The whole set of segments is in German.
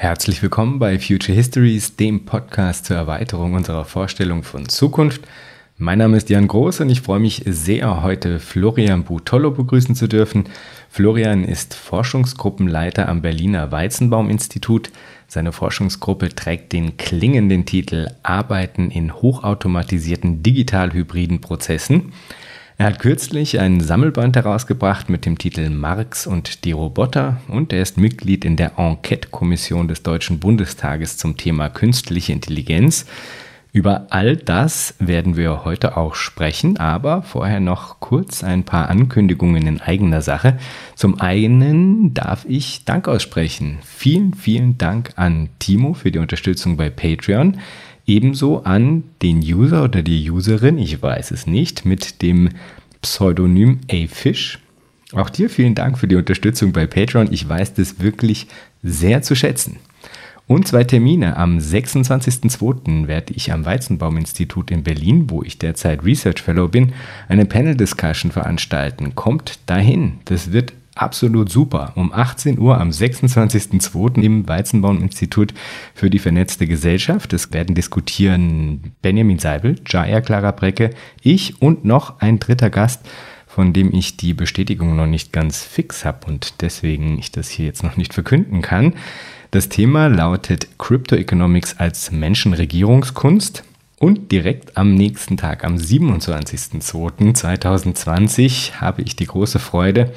Herzlich willkommen bei Future Histories, dem Podcast zur Erweiterung unserer Vorstellung von Zukunft. Mein Name ist Jan Groß und ich freue mich sehr, heute Florian Butollo begrüßen zu dürfen. Florian ist Forschungsgruppenleiter am Berliner Weizenbaum-Institut. Seine Forschungsgruppe trägt den klingenden Titel Arbeiten in hochautomatisierten digital-hybriden Prozessen. Er hat kürzlich ein Sammelband herausgebracht mit dem Titel Marx und die Roboter und er ist Mitglied in der Enquete-Kommission des Deutschen Bundestages zum Thema künstliche Intelligenz. Über all das werden wir heute auch sprechen, aber vorher noch kurz ein paar Ankündigungen in eigener Sache. Zum einen darf ich Dank aussprechen. Vielen, vielen Dank an Timo für die Unterstützung bei Patreon. Ebenso an den User oder die Userin, ich weiß es nicht, mit dem Pseudonym A-Fish. Auch dir vielen Dank für die Unterstützung bei Patreon. Ich weiß das wirklich sehr zu schätzen. Und zwei Termine. Am 26.02. werde ich am Weizenbaum-Institut in Berlin, wo ich derzeit Research Fellow bin, eine Panel-Discussion veranstalten. Kommt dahin. Das wird absolut super. Um 18 Uhr am 26.02. im Weizenbaum-Institut für die vernetzte Gesellschaft. Es werden diskutieren Benjamin Seibel, Jaya Clara Brecke, ich und noch ein dritter Gast, von dem ich die Bestätigung noch nicht ganz fix habe und deswegen ich das hier jetzt noch nicht verkünden kann. Das Thema lautet Crypto Economics als Menschenregierungskunst. Und direkt am nächsten Tag, am 27.02.2020, habe ich die große Freude,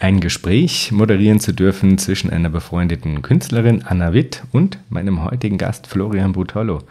ein Gespräch moderieren zu dürfen zwischen einer befreundeten Künstlerin Anna Witt und meinem heutigen Gast Florian Butollo.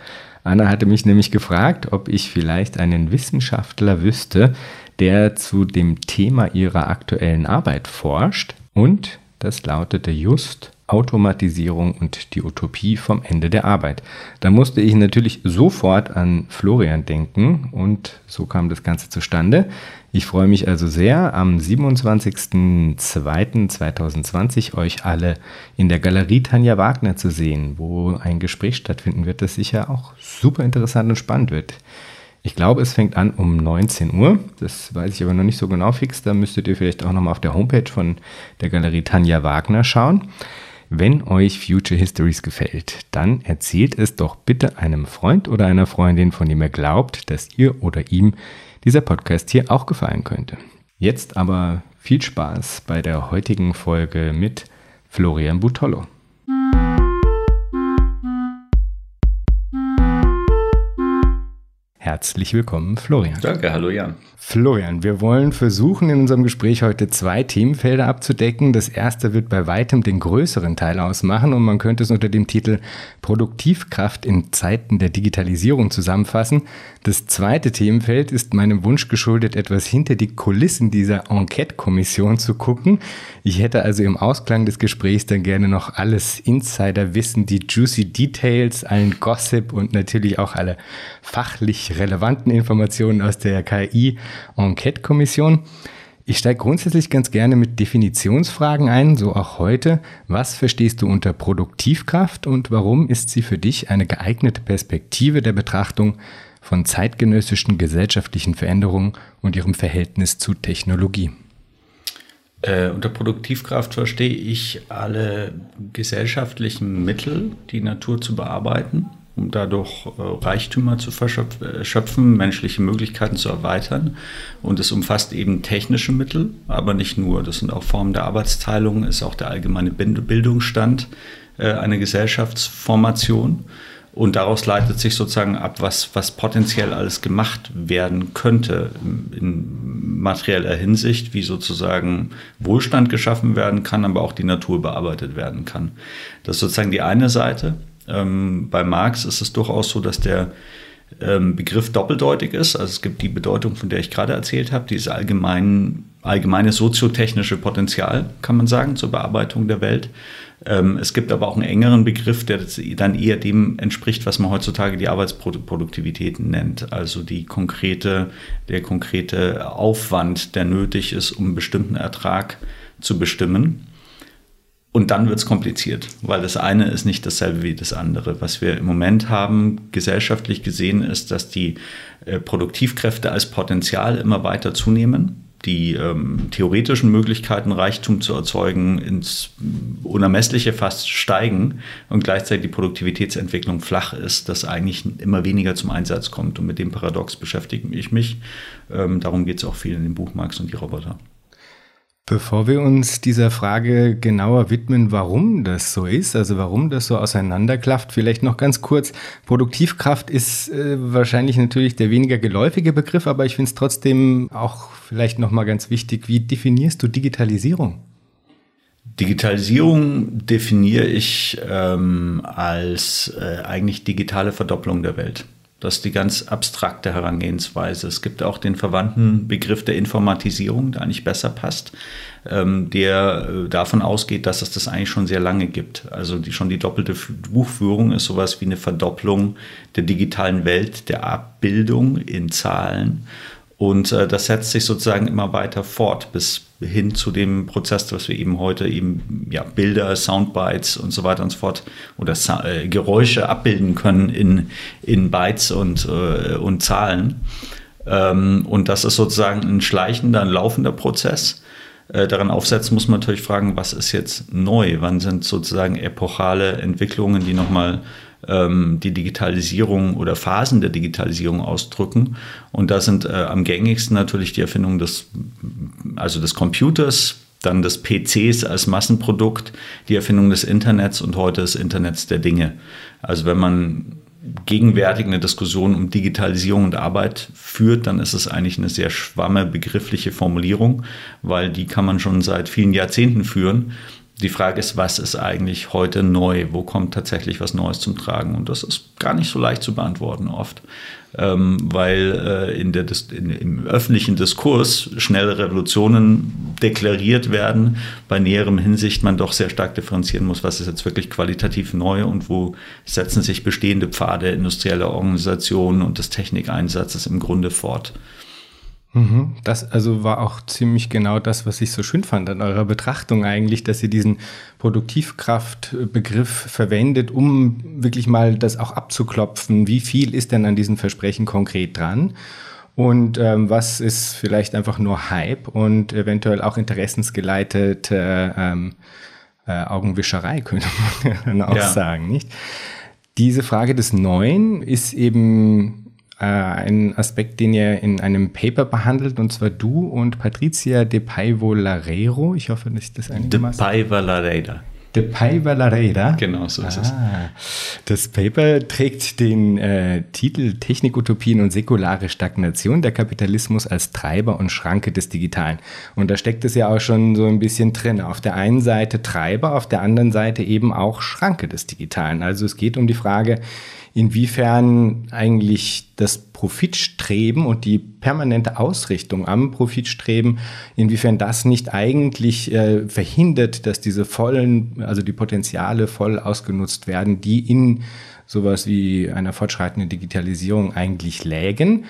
Anna hatte mich nämlich gefragt, ob ich vielleicht einen Wissenschaftler wüsste, der zu dem Thema ihrer aktuellen Arbeit forscht. Und das lautete just Automatisierung und die Utopie vom Ende der Arbeit. Da musste ich natürlich sofort an Florian denken und so kam das Ganze zustande. Ich freue mich also sehr, am 27.02.2020 euch alle in der Galerie Tanja Wagner zu sehen, wo ein Gespräch stattfinden wird, das sicher auch super interessant und spannend wird. Ich glaube, es fängt an um 19 Uhr. Das weiß ich aber noch nicht so genau fix. Da müsstet ihr vielleicht auch nochmal auf der Homepage von der Galerie Tanja Wagner schauen. Wenn euch Future Histories gefällt, dann erzählt es doch bitte einem Freund oder einer Freundin, von dem ihr glaubt, dass ihr oder ihm dieser Podcast hier auch gefallen könnte. Jetzt aber viel Spaß bei der heutigen Folge mit Florian Butollo. Herzlich willkommen, Florian. Danke, hallo Jan. Florian, wir wollen versuchen, in unserem Gespräch heute zwei Themenfelder abzudecken. Das erste wird bei weitem den größeren Teil ausmachen und man könnte es unter dem Titel Produktivkraft in Zeiten der Digitalisierung zusammenfassen. Das zweite Themenfeld ist meinem Wunsch geschuldet, etwas hinter die Kulissen dieser Enquete-Kommission zu gucken. Ich hätte also im Ausklang des Gesprächs dann gerne noch alles Insider-Wissen, die juicy Details, allen Gossip und natürlich auch alle fachlich relevanten Informationen aus der KI Enquete-Kommission. Ich steige grundsätzlich ganz gerne mit Definitionsfragen ein, so auch heute. Was verstehst du unter Produktivkraft und warum ist sie für dich eine geeignete Perspektive der Betrachtung von zeitgenössischen gesellschaftlichen Veränderungen und ihrem Verhältnis zu Technologie? Äh, unter Produktivkraft verstehe ich alle gesellschaftlichen Mittel, die Natur zu bearbeiten um dadurch äh, Reichtümer zu verschöpfen, menschliche Möglichkeiten zu erweitern. Und es umfasst eben technische Mittel, aber nicht nur. Das sind auch Formen der Arbeitsteilung, ist auch der allgemeine Bildungsstand äh, eine Gesellschaftsformation. Und daraus leitet sich sozusagen ab, was, was potenziell alles gemacht werden könnte in materieller Hinsicht, wie sozusagen Wohlstand geschaffen werden kann, aber auch die Natur bearbeitet werden kann. Das ist sozusagen die eine Seite. Ähm, bei Marx ist es durchaus so, dass der ähm, Begriff doppeldeutig ist. Also es gibt die Bedeutung, von der ich gerade erzählt habe, dieses allgemein, allgemeine soziotechnische Potenzial, kann man sagen, zur Bearbeitung der Welt. Ähm, es gibt aber auch einen engeren Begriff, der dann eher dem entspricht, was man heutzutage die Arbeitsproduktivität nennt. Also die konkrete, der konkrete Aufwand, der nötig ist, um einen bestimmten Ertrag zu bestimmen. Und dann wird es kompliziert, weil das eine ist nicht dasselbe wie das andere. Was wir im Moment haben, gesellschaftlich gesehen, ist, dass die äh, Produktivkräfte als Potenzial immer weiter zunehmen. die ähm, theoretischen Möglichkeiten, Reichtum zu erzeugen, ins Unermessliche fast steigen und gleichzeitig die Produktivitätsentwicklung flach ist, dass eigentlich immer weniger zum Einsatz kommt. Und mit dem Paradox beschäftige ich mich. Ähm, darum geht es auch viel in dem Buch Marx und die Roboter. Bevor wir uns dieser Frage genauer widmen, warum das so ist, also warum das so auseinanderklafft, vielleicht noch ganz kurz. Produktivkraft ist äh, wahrscheinlich natürlich der weniger geläufige Begriff, aber ich finde es trotzdem auch vielleicht noch mal ganz wichtig. Wie definierst du Digitalisierung? Digitalisierung definiere ich ähm, als äh, eigentlich digitale Verdopplung der Welt. Das ist die ganz abstrakte Herangehensweise. Es gibt auch den verwandten Begriff der Informatisierung, der eigentlich besser passt, ähm, der äh, davon ausgeht, dass es das eigentlich schon sehr lange gibt. Also die, schon die doppelte Buchführung ist sowas wie eine Verdopplung der digitalen Welt, der Abbildung in Zahlen. Und äh, das setzt sich sozusagen immer weiter fort bis hin zu dem Prozess, was wir eben heute eben ja, Bilder, Soundbites und so weiter und so fort oder äh, Geräusche abbilden können in, in Bytes und, äh, und Zahlen. Ähm, und das ist sozusagen ein schleichender, ein laufender Prozess. Äh, daran aufsetzen muss man natürlich fragen, was ist jetzt neu? Wann sind sozusagen epochale Entwicklungen, die nochmal ähm, die Digitalisierung oder Phasen der Digitalisierung ausdrücken. Und da sind äh, am gängigsten natürlich die Erfindung des, also des Computers, dann des PCs als Massenprodukt, die Erfindung des Internets und heute des Internets der Dinge. Also wenn man gegenwärtig eine Diskussion um Digitalisierung und Arbeit führt, dann ist es eigentlich eine sehr schwamme begriffliche Formulierung, weil die kann man schon seit vielen Jahrzehnten führen die Frage ist, was ist eigentlich heute neu? Wo kommt tatsächlich was Neues zum Tragen? Und das ist gar nicht so leicht zu beantworten oft, ähm, weil äh, in der, in, im öffentlichen Diskurs schnelle Revolutionen deklariert werden, bei näherem Hinsicht man doch sehr stark differenzieren muss, was ist jetzt wirklich qualitativ neu und wo setzen sich bestehende Pfade industrieller Organisationen und des Technikeinsatzes im Grunde fort. Mhm. Das also war auch ziemlich genau das, was ich so schön fand an eurer Betrachtung eigentlich, dass ihr diesen Produktivkraftbegriff verwendet, um wirklich mal das auch abzuklopfen. Wie viel ist denn an diesen Versprechen konkret dran? Und ähm, was ist vielleicht einfach nur Hype und eventuell auch interessensgeleitet äh, ähm, äh, Augenwischerei, könnte man dann auch ja. sagen, nicht? Diese Frage des Neuen ist eben äh, einen Aspekt, den ihr in einem Paper behandelt, und zwar du und Patricia de Paivo-Larreiro. Ich hoffe, dass ich das einigermaßen... De Paiva-Larreira. De Paiva-Larreira? Genau, so ist ah, es. Das Paper trägt den äh, Titel Technikutopien und säkulare Stagnation, der Kapitalismus als Treiber und Schranke des Digitalen. Und da steckt es ja auch schon so ein bisschen drin. Auf der einen Seite Treiber, auf der anderen Seite eben auch Schranke des Digitalen. Also es geht um die Frage, inwiefern eigentlich das Profitstreben und die permanente Ausrichtung am Profitstreben, inwiefern das nicht eigentlich äh, verhindert, dass diese vollen, also die Potenziale voll ausgenutzt werden, die in sowas wie einer fortschreitenden Digitalisierung eigentlich lägen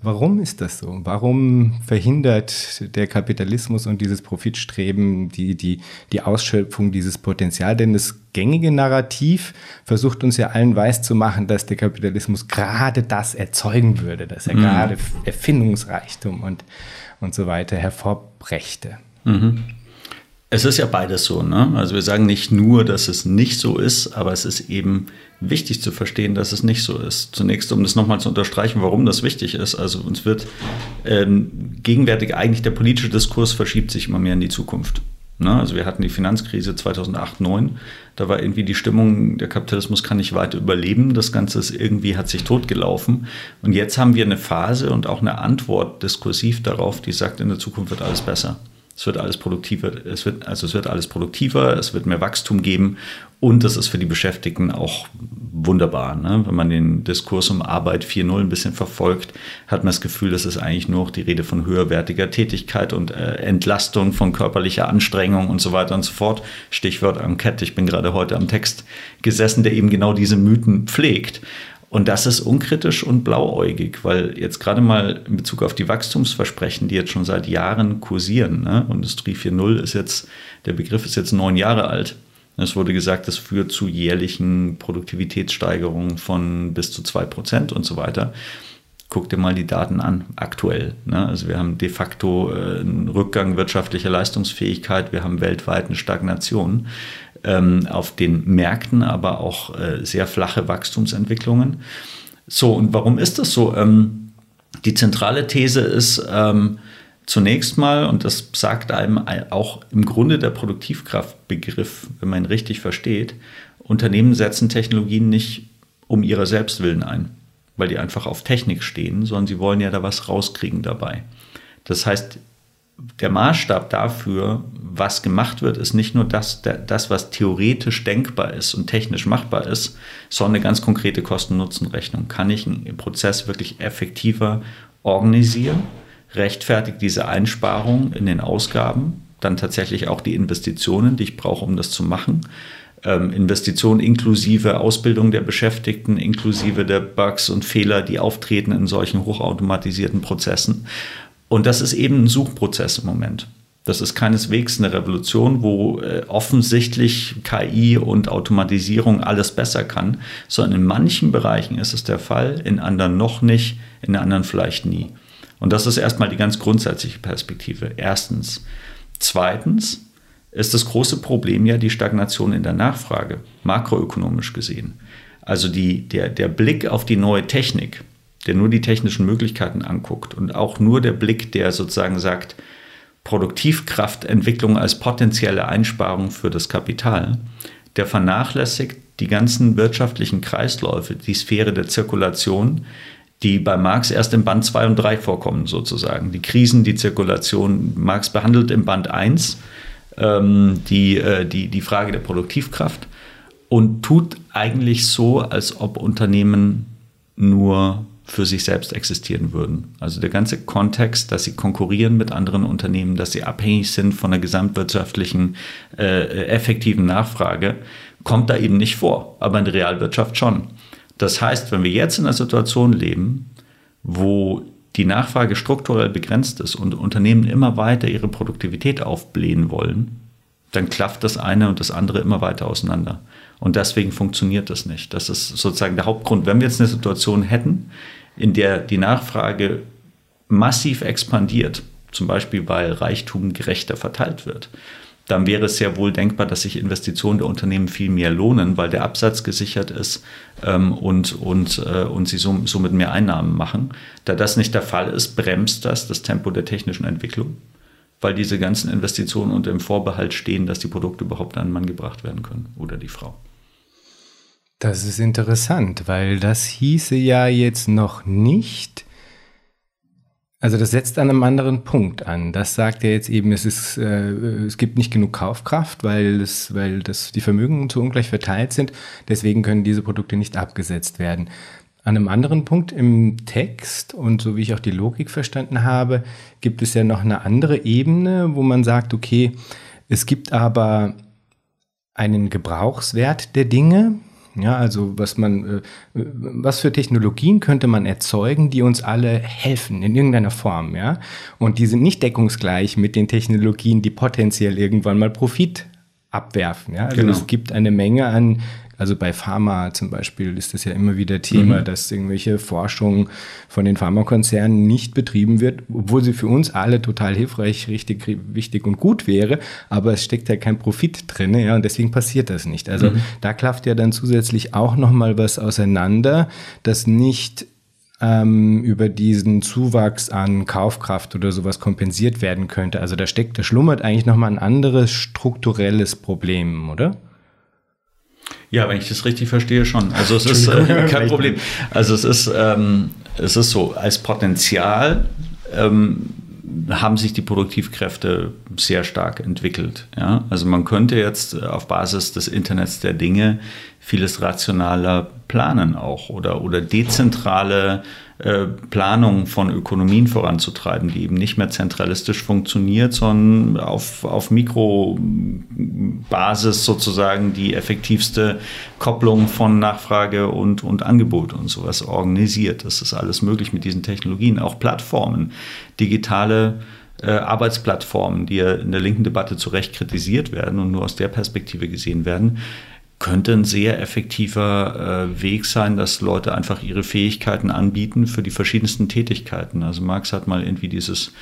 Warum ist das so? Warum verhindert der Kapitalismus und dieses Profitstreben die, die, die Ausschöpfung dieses Potenzial? Denn das gängige Narrativ versucht uns ja allen weiß zu machen, dass der Kapitalismus gerade das erzeugen würde, dass er mhm. gerade Erfindungsreichtum und, und so weiter hervorbrächte. Mhm. Es ist ja beides so. Ne? Also wir sagen nicht nur, dass es nicht so ist, aber es ist eben wichtig zu verstehen, dass es nicht so ist. Zunächst, um das nochmal zu unterstreichen, warum das wichtig ist. Also uns wird ähm, gegenwärtig eigentlich der politische Diskurs verschiebt sich immer mehr in die Zukunft. Ne? Also wir hatten die Finanzkrise 2008, 2009. Da war irgendwie die Stimmung, der Kapitalismus kann nicht weiter überleben. Das Ganze ist irgendwie hat sich totgelaufen. Und jetzt haben wir eine Phase und auch eine Antwort diskursiv darauf, die sagt, in der Zukunft wird alles besser. Es wird alles produktiver, es wird, also es wird alles produktiver, es wird mehr Wachstum geben und das ist für die Beschäftigten auch wunderbar. Ne? Wenn man den Diskurs um Arbeit 4.0 ein bisschen verfolgt, hat man das Gefühl, das ist eigentlich nur noch die Rede von höherwertiger Tätigkeit und äh, Entlastung von körperlicher Anstrengung und so weiter und so fort. Stichwort Enquete. Ich bin gerade heute am Text gesessen, der eben genau diese Mythen pflegt. Und das ist unkritisch und blauäugig, weil jetzt gerade mal in Bezug auf die Wachstumsversprechen, die jetzt schon seit Jahren kursieren, ne? Industrie 4.0 ist jetzt, der Begriff ist jetzt neun Jahre alt. Es wurde gesagt, das führt zu jährlichen Produktivitätssteigerungen von bis zu zwei Prozent und so weiter. guck dir mal die Daten an, aktuell. Ne? Also wir haben de facto äh, einen Rückgang wirtschaftlicher Leistungsfähigkeit, wir haben weltweit eine Stagnation ähm, auf den Märkten, aber auch äh, sehr flache Wachstumsentwicklungen. So, und warum ist das so? Ähm, die zentrale These ist, ähm, zunächst mal, und das sagt einem auch im Grunde der Produktivkraftbegriff, wenn man ihn richtig versteht, Unternehmen setzen Technologien nicht um ihrer Selbstwillen ein, weil die einfach auf Technik stehen, sondern sie wollen ja da was rauskriegen dabei. Das heißt, der Maßstab dafür, was gemacht wird, ist nicht nur das, das, was theoretisch denkbar ist und technisch machbar ist, sondern eine ganz konkrete Kosten-Nutzen-Rechnung. Kann ich einen Prozess wirklich effektiver organisieren? Rechtfertigt diese Einsparung in den Ausgaben dann tatsächlich auch die Investitionen, die ich brauche, um das zu machen? Ähm, Investitionen inklusive Ausbildung der Beschäftigten, inklusive der Bugs und Fehler, die auftreten in solchen hochautomatisierten Prozessen. Und das ist eben ein Suchprozess im Moment. Das ist keineswegs eine Revolution, wo äh, offensichtlich KI und Automatisierung alles besser kann, sondern in manchen Bereichen ist es der Fall, in anderen noch nicht, in anderen vielleicht nie. Und das ist erstmal die ganz grundsätzliche Perspektive. Erstens. Zweitens ist das große Problem ja die Stagnation in der Nachfrage, makroökonomisch gesehen. Also die, der, der Blick auf die neue Technik, der nur die technischen Möglichkeiten anguckt und auch nur der Blick, der sozusagen sagt, Produktivkraftentwicklung als potenzielle Einsparung für das Kapital, der vernachlässigt die ganzen wirtschaftlichen Kreisläufe, die Sphäre der Zirkulation, die bei Marx erst im Band 2 und 3 vorkommen, sozusagen. Die Krisen, die Zirkulation. Marx behandelt im Band 1 ähm, die, äh, die, die Frage der Produktivkraft und tut eigentlich so, als ob Unternehmen nur für sich selbst existieren würden. Also der ganze Kontext, dass sie konkurrieren mit anderen Unternehmen, dass sie abhängig sind von der gesamtwirtschaftlichen äh, effektiven Nachfrage, kommt da eben nicht vor, aber in der Realwirtschaft schon. Das heißt, wenn wir jetzt in einer Situation leben, wo die Nachfrage strukturell begrenzt ist und Unternehmen immer weiter ihre Produktivität aufblähen wollen, dann klafft das eine und das andere immer weiter auseinander. Und deswegen funktioniert das nicht. Das ist sozusagen der Hauptgrund. Wenn wir jetzt eine Situation hätten, in der die Nachfrage massiv expandiert, zum Beispiel weil Reichtum gerechter verteilt wird, dann wäre es sehr wohl denkbar, dass sich Investitionen der Unternehmen viel mehr lohnen, weil der Absatz gesichert ist ähm, und, und, äh, und sie so, somit mehr Einnahmen machen. Da das nicht der Fall ist, bremst das das Tempo der technischen Entwicklung, weil diese ganzen Investitionen unter dem Vorbehalt stehen, dass die Produkte überhaupt an den Mann gebracht werden können oder die Frau. Das ist interessant, weil das hieße ja jetzt noch nicht, also das setzt an einem anderen Punkt an. Das sagt ja jetzt eben, es, ist, äh, es gibt nicht genug Kaufkraft, weil, es, weil das, die Vermögen zu ungleich verteilt sind. Deswegen können diese Produkte nicht abgesetzt werden. An einem anderen Punkt im Text und so wie ich auch die Logik verstanden habe, gibt es ja noch eine andere Ebene, wo man sagt, okay, es gibt aber einen Gebrauchswert der Dinge, ja, also was man, äh, was für Technologien könnte man erzeugen, die uns alle helfen in irgendeiner Form, ja? Und die sind nicht deckungsgleich mit den Technologien, die potenziell irgendwann mal Profit abwerfen. Ja? Also genau. es gibt eine Menge an also bei Pharma zum Beispiel ist das ja immer wieder Thema, mhm. dass irgendwelche Forschung von den Pharmakonzernen nicht betrieben wird, obwohl sie für uns alle total hilfreich, richtig, wichtig und gut wäre, aber es steckt ja kein Profit drin, ja, und deswegen passiert das nicht. Also mhm. da klafft ja dann zusätzlich auch nochmal was auseinander, das nicht ähm, über diesen Zuwachs an Kaufkraft oder sowas kompensiert werden könnte. Also da steckt, da schlummert eigentlich nochmal ein anderes strukturelles Problem, oder? Ja, wenn ich das richtig verstehe, schon. Also es ist äh, kein Problem. Also es ist, ähm, es ist so, als Potenzial ähm, haben sich die Produktivkräfte sehr stark entwickelt. Ja? Also man könnte jetzt äh, auf Basis des Internets der Dinge vieles rationaler planen auch oder, oder dezentrale Planung von Ökonomien voranzutreiben, die eben nicht mehr zentralistisch funktioniert, sondern auf, auf Mikrobasis sozusagen die effektivste Kopplung von Nachfrage und, und Angebot und sowas organisiert. Das ist alles möglich mit diesen Technologien. Auch Plattformen, digitale äh, Arbeitsplattformen, die ja in der linken Debatte zu Recht kritisiert werden und nur aus der Perspektive gesehen werden, könnte ein sehr effektiver äh, Weg sein, dass Leute einfach ihre Fähigkeiten anbieten für die verschiedensten Tätigkeiten. Also Marx hat mal irgendwie dieses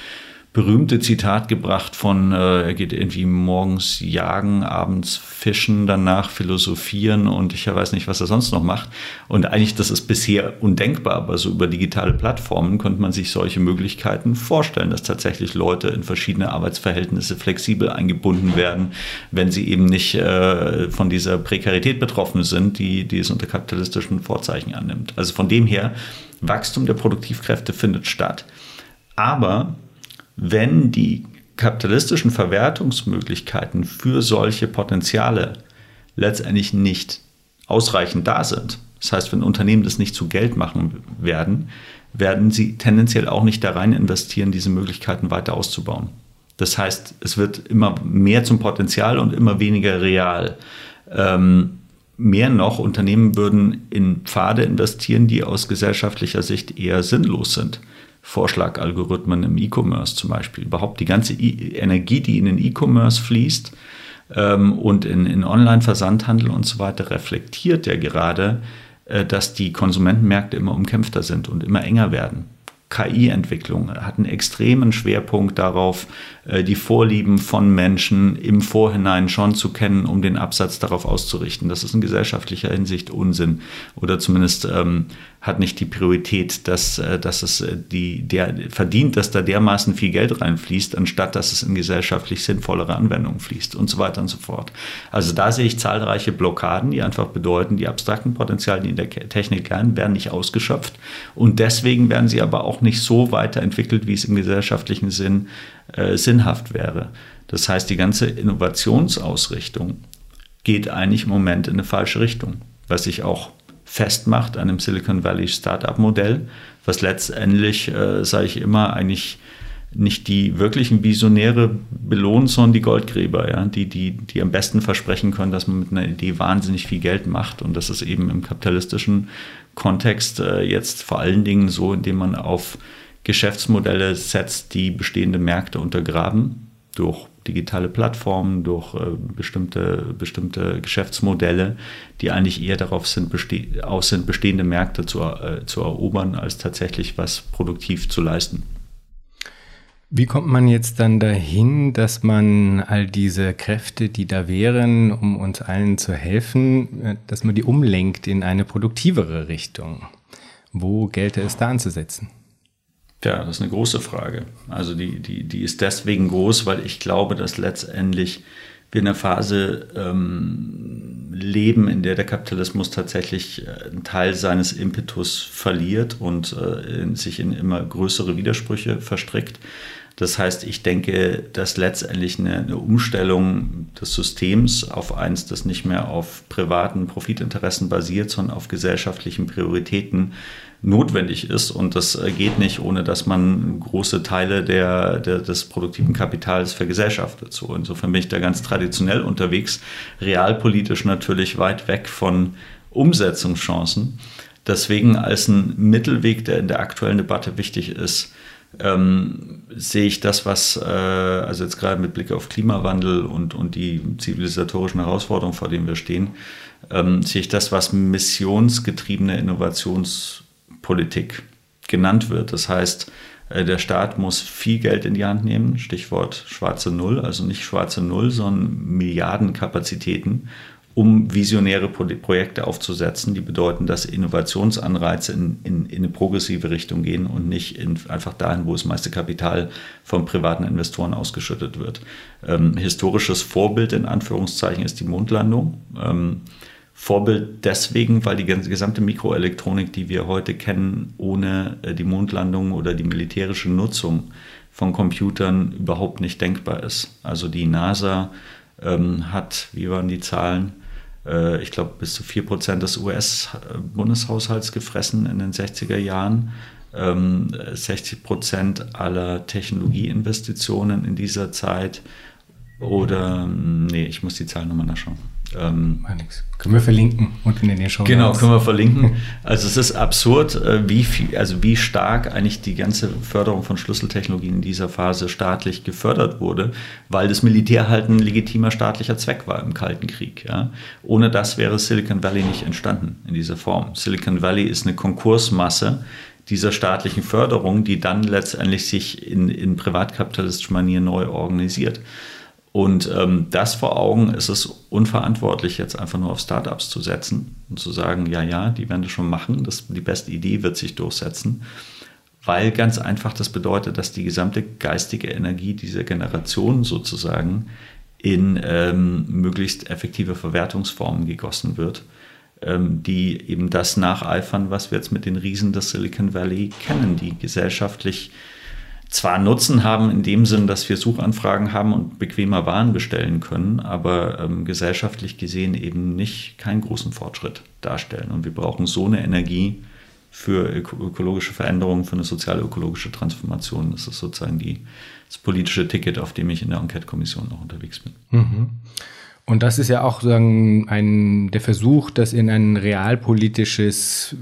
berühmte Zitat gebracht von, äh, er geht irgendwie morgens jagen, abends fischen, danach philosophieren und ich weiß nicht, was er sonst noch macht. Und eigentlich, das ist bisher undenkbar, aber so über digitale Plattformen könnte man sich solche Möglichkeiten vorstellen, dass tatsächlich Leute in verschiedene Arbeitsverhältnisse flexibel eingebunden werden, wenn sie eben nicht äh, von dieser Prekarität betroffen sind, die, die es unter kapitalistischen Vorzeichen annimmt. Also von dem her, Wachstum der Produktivkräfte findet statt. Aber wenn die kapitalistischen Verwertungsmöglichkeiten für solche Potenziale letztendlich nicht ausreichend da sind, das heißt, wenn Unternehmen das nicht zu Geld machen werden, werden sie tendenziell auch nicht da rein investieren, diese Möglichkeiten weiter auszubauen. Das heißt, es wird immer mehr zum Potenzial und immer weniger real. Ähm, mehr noch, Unternehmen würden in Pfade investieren, die aus gesellschaftlicher Sicht eher sinnlos sind. Vorschlagalgorithmen im E-Commerce zum Beispiel. Überhaupt die ganze e Energie, die in den E-Commerce fließt ähm, und in, in Online-Versandhandel und so weiter, reflektiert ja gerade, äh, dass die Konsumentenmärkte immer umkämpfter sind und immer enger werden. KI-Entwicklung hat einen extremen Schwerpunkt darauf, die Vorlieben von Menschen im Vorhinein schon zu kennen, um den Absatz darauf auszurichten. Das ist in gesellschaftlicher Hinsicht Unsinn oder zumindest ähm, hat nicht die Priorität, dass, äh, dass es äh, die, der verdient, dass da dermaßen viel Geld reinfließt, anstatt dass es in gesellschaftlich sinnvollere Anwendungen fließt und so weiter und so fort. Also da sehe ich zahlreiche Blockaden, die einfach bedeuten, die abstrakten Potenziale, die in der Technik lernen, werden nicht ausgeschöpft und deswegen werden sie aber auch nicht so weiterentwickelt, wie es im gesellschaftlichen Sinn äh, sinnhaft wäre. Das heißt, die ganze Innovationsausrichtung geht eigentlich im Moment in eine falsche Richtung, was ich auch festmacht an dem Silicon Valley Startup-Modell, was letztendlich, äh, sage ich immer, eigentlich nicht die wirklichen Visionäre belohnt, sondern die Goldgräber, ja, die, die, die am besten versprechen können, dass man mit einer Idee wahnsinnig viel Geld macht. Und das ist eben im kapitalistischen Kontext äh, jetzt vor allen Dingen so, indem man auf Geschäftsmodelle setzt, die bestehende Märkte untergraben durch digitale Plattformen, durch äh, bestimmte, bestimmte Geschäftsmodelle, die eigentlich eher darauf sind, aus sind, bestehende Märkte zu, äh, zu erobern, als tatsächlich was produktiv zu leisten. Wie kommt man jetzt dann dahin, dass man all diese Kräfte, die da wären, um uns allen zu helfen, äh, dass man die umlenkt in eine produktivere Richtung? Wo gelte es da anzusetzen? Ja, das ist eine große Frage. Also die, die, die ist deswegen groß, weil ich glaube, dass letztendlich wir in einer Phase ähm, leben, in der der Kapitalismus tatsächlich äh, einen Teil seines Impetus verliert und äh, in, sich in immer größere Widersprüche verstrickt. Das heißt, ich denke, dass letztendlich eine, eine, Umstellung des Systems auf eins, das nicht mehr auf privaten Profitinteressen basiert, sondern auf gesellschaftlichen Prioritäten notwendig ist. Und das äh, geht nicht, ohne dass man große Teile der, der, des produktiven Kapitals vergesellschaftet. So, insofern bin ich da ganz traditionell unterwegs, realpolitisch natürlich weit weg von Umsetzungschancen. Deswegen als ein Mittelweg, der in der aktuellen Debatte wichtig ist, ähm, sehe ich das, was, äh, also jetzt gerade mit Blick auf Klimawandel und, und die zivilisatorischen Herausforderungen, vor denen wir stehen, ähm, sehe ich das, was missionsgetriebene Innovationspolitik genannt wird. Das heißt, äh, der Staat muss viel Geld in die Hand nehmen, Stichwort schwarze Null, also nicht schwarze Null, sondern Milliardenkapazitäten, um visionäre Projekte aufzusetzen, die bedeuten, dass Innovationsanreize in, in, in eine progressive Richtung gehen und nicht in, einfach dahin, wo das meiste Kapital von privaten Investoren ausgeschüttet wird. Ähm, historisches Vorbild in Anführungszeichen ist die Mondlandung. Ähm, Vorbild deswegen, weil die gesamte Mikroelektronik, die wir heute kennen, ohne äh, die Mondlandung oder die militärische Nutzung von Computern überhaupt nicht denkbar ist. Also die NASA ähm, hat, wie waren die Zahlen, äh, ich glaube, bis zu 4% des US-Bundeshaushalts gefressen in den 60er Jahren. 60% ähm, aller Technologieinvestitionen in dieser Zeit oder, nee, ich muss die Zahlen nochmal nachschauen. Ähm, können wir verlinken unten in den Show. Genau, können wir verlinken. Also es ist absurd, äh, wie viel, also wie stark eigentlich die ganze Förderung von Schlüsseltechnologien in dieser Phase staatlich gefördert wurde, weil das Militär halt ein legitimer staatlicher Zweck war im Kalten Krieg. Ja. Ohne das wäre Silicon Valley nicht entstanden in dieser Form. Silicon Valley ist eine Konkursmasse dieser staatlichen Förderung, die dann letztendlich sich in, in privatkapitalistischer Manier neu organisiert. Und ähm, das vor Augen ist es unverantwortlich, jetzt einfach nur auf Startups zu setzen und zu sagen, ja, ja, die werden das schon machen, das, die beste Idee wird sich durchsetzen, weil ganz einfach das bedeutet, dass die gesamte geistige Energie dieser Generation sozusagen in ähm, möglichst effektive Verwertungsformen gegossen wird, ähm, die eben das nacheifern, was wir jetzt mit den Riesen des Silicon Valley kennen, die gesellschaftlich zwar Nutzen haben in dem Sinn, dass wir Suchanfragen haben und bequemer Waren bestellen können, aber ähm, gesellschaftlich gesehen eben nicht keinen großen Fortschritt darstellen. Und wir brauchen so eine Energie für ökologische Veränderungen, für eine sozial-ökologische Transformation. Das ist sozusagen die, das politische Ticket, auf dem ich in der Enquete-Kommission noch unterwegs bin. Mhm. Und das ist ja auch sagen, ein, der Versuch, das in ein realpolitisches,